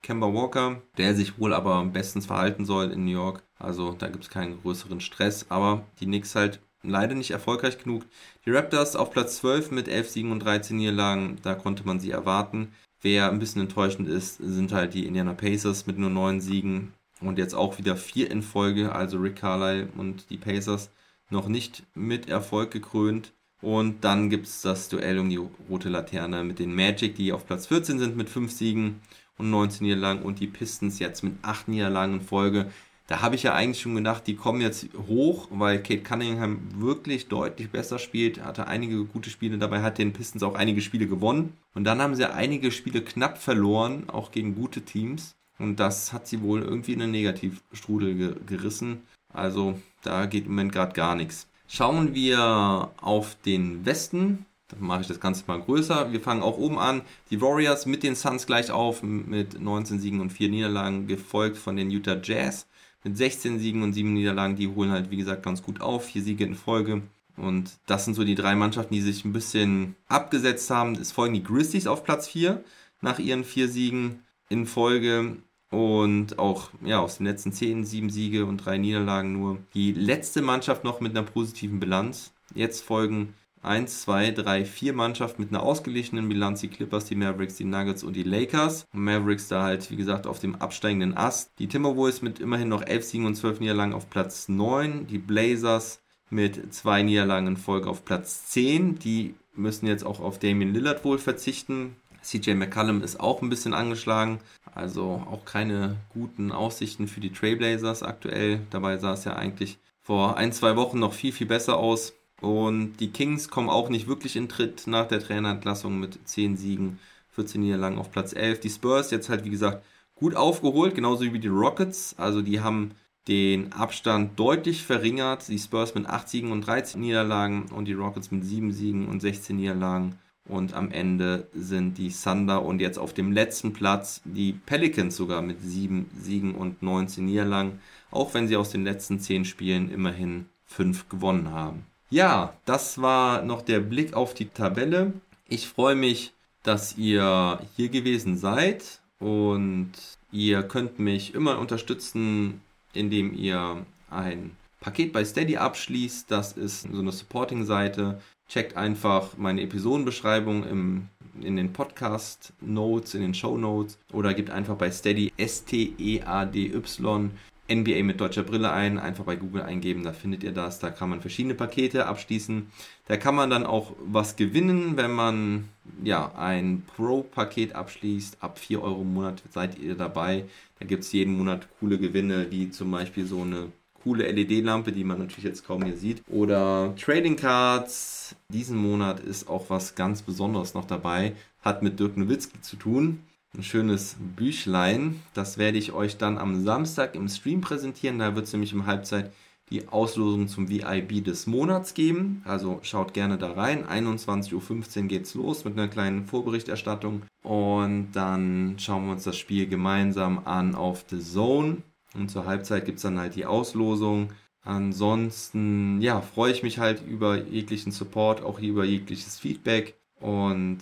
Speaker 4: Kemba Walker, der sich wohl aber bestens verhalten soll in New York. Also da gibt es keinen größeren Stress. Aber die Knicks halt leider nicht erfolgreich genug. Die Raptors auf Platz 12 mit 11 Siegen und 13 Niederlagen, da konnte man sie erwarten. Wer ein bisschen enttäuschend ist, sind halt die Indiana Pacers mit nur 9 Siegen und jetzt auch wieder 4 in Folge, also Rick Carlisle und die Pacers noch nicht mit Erfolg gekrönt. Und dann gibt es das Duell um die rote Laterne mit den Magic, die auf Platz 14 sind mit 5 Siegen und 19 Niederlagen und die Pistons jetzt mit 8 Niederlagen in Folge. Da habe ich ja eigentlich schon gedacht, die kommen jetzt hoch, weil Kate Cunningham wirklich deutlich besser spielt, hatte einige gute Spiele dabei, hat den Pistons auch einige Spiele gewonnen. Und dann haben sie einige Spiele knapp verloren, auch gegen gute Teams. Und das hat sie wohl irgendwie in einen Negativstrudel ge gerissen. Also da geht im Moment gerade gar nichts. Schauen wir auf den Westen. Dann mache ich das Ganze mal größer. Wir fangen auch oben an. Die Warriors mit den Suns gleich auf mit 19 Siegen und 4 Niederlagen, gefolgt von den Utah Jazz mit 16 Siegen und 7 Niederlagen. Die holen halt, wie gesagt, ganz gut auf. Vier Siege in Folge. Und das sind so die drei Mannschaften, die sich ein bisschen abgesetzt haben. Es folgen die Grizzlies auf Platz 4 nach ihren vier Siegen in Folge. Und auch ja, aus den letzten 10, 7 Siege und 3 Niederlagen nur. Die letzte Mannschaft noch mit einer positiven Bilanz. Jetzt folgen 1, 2, 3, 4 Mannschaften mit einer ausgeglichenen Bilanz. Die Clippers, die Mavericks, die Nuggets und die Lakers. Mavericks da halt, wie gesagt, auf dem absteigenden Ast. Die Timberwolves mit immerhin noch 11 Siegen und 12 Niederlagen auf Platz 9. Die Blazers mit zwei Niederlagen in Folge auf Platz 10. Die müssen jetzt auch auf Damian Lillard wohl verzichten. CJ McCallum ist auch ein bisschen angeschlagen, also auch keine guten Aussichten für die Trailblazers aktuell. Dabei sah es ja eigentlich vor ein, zwei Wochen noch viel, viel besser aus. Und die Kings kommen auch nicht wirklich in Tritt nach der Trainerentlassung mit 10 Siegen, 14 Niederlagen auf Platz 11. Die Spurs jetzt halt, wie gesagt, gut aufgeholt, genauso wie die Rockets. Also die haben den Abstand deutlich verringert. Die Spurs mit 8 Siegen und 13 Niederlagen und die Rockets mit 7 Siegen und 16 Niederlagen. Und am Ende sind die Thunder und jetzt auf dem letzten Platz die Pelicans sogar mit 7 Siegen und 19 Niederlagen, auch wenn sie aus den letzten 10 Spielen immerhin 5 gewonnen haben. Ja, das war noch der Blick auf die Tabelle. Ich freue mich, dass ihr hier gewesen seid und ihr könnt mich immer unterstützen, indem ihr ein Paket bei Steady abschließt. Das ist so eine Supporting-Seite. Checkt einfach meine Episodenbeschreibung im, in den Podcast Notes, in den Show Notes oder gebt einfach bei Steady S-T-E-A-D-Y NBA mit deutscher Brille ein, einfach bei Google eingeben, da findet ihr das. Da kann man verschiedene Pakete abschließen. Da kann man dann auch was gewinnen, wenn man ja ein Pro-Paket abschließt. Ab 4 Euro im Monat seid ihr dabei. Da gibt es jeden Monat coole Gewinne, wie zum Beispiel so eine coole LED-Lampe, die man natürlich jetzt kaum hier sieht. Oder Trading Cards. Diesen Monat ist auch was ganz Besonderes noch dabei. Hat mit Dirk Nowitzki zu tun. Ein schönes Büchlein. Das werde ich euch dann am Samstag im Stream präsentieren. Da wird es nämlich im Halbzeit die Auslosung zum VIB des Monats geben. Also schaut gerne da rein. 21.15 Uhr geht's los mit einer kleinen Vorberichterstattung. Und dann schauen wir uns das Spiel gemeinsam an auf The Zone. Und zur Halbzeit gibt es dann halt die Auslosung. Ansonsten, ja, freue ich mich halt über jeglichen Support, auch über jegliches Feedback. Und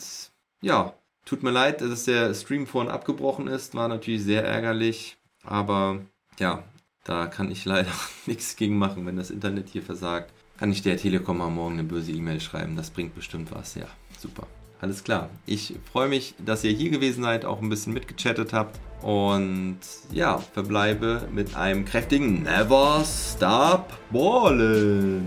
Speaker 4: ja, tut mir leid, dass der Stream vorhin abgebrochen ist. War natürlich sehr ärgerlich. Aber ja, da kann ich leider <laughs> nichts gegen machen, wenn das Internet hier versagt. Kann ich der Telekom am Morgen eine böse E-Mail schreiben. Das bringt bestimmt was. Ja, super. Alles klar. Ich freue mich, dass ihr hier gewesen seid, auch ein bisschen mitgechattet habt. Und ja, verbleibe mit einem kräftigen Never Stop Ballen.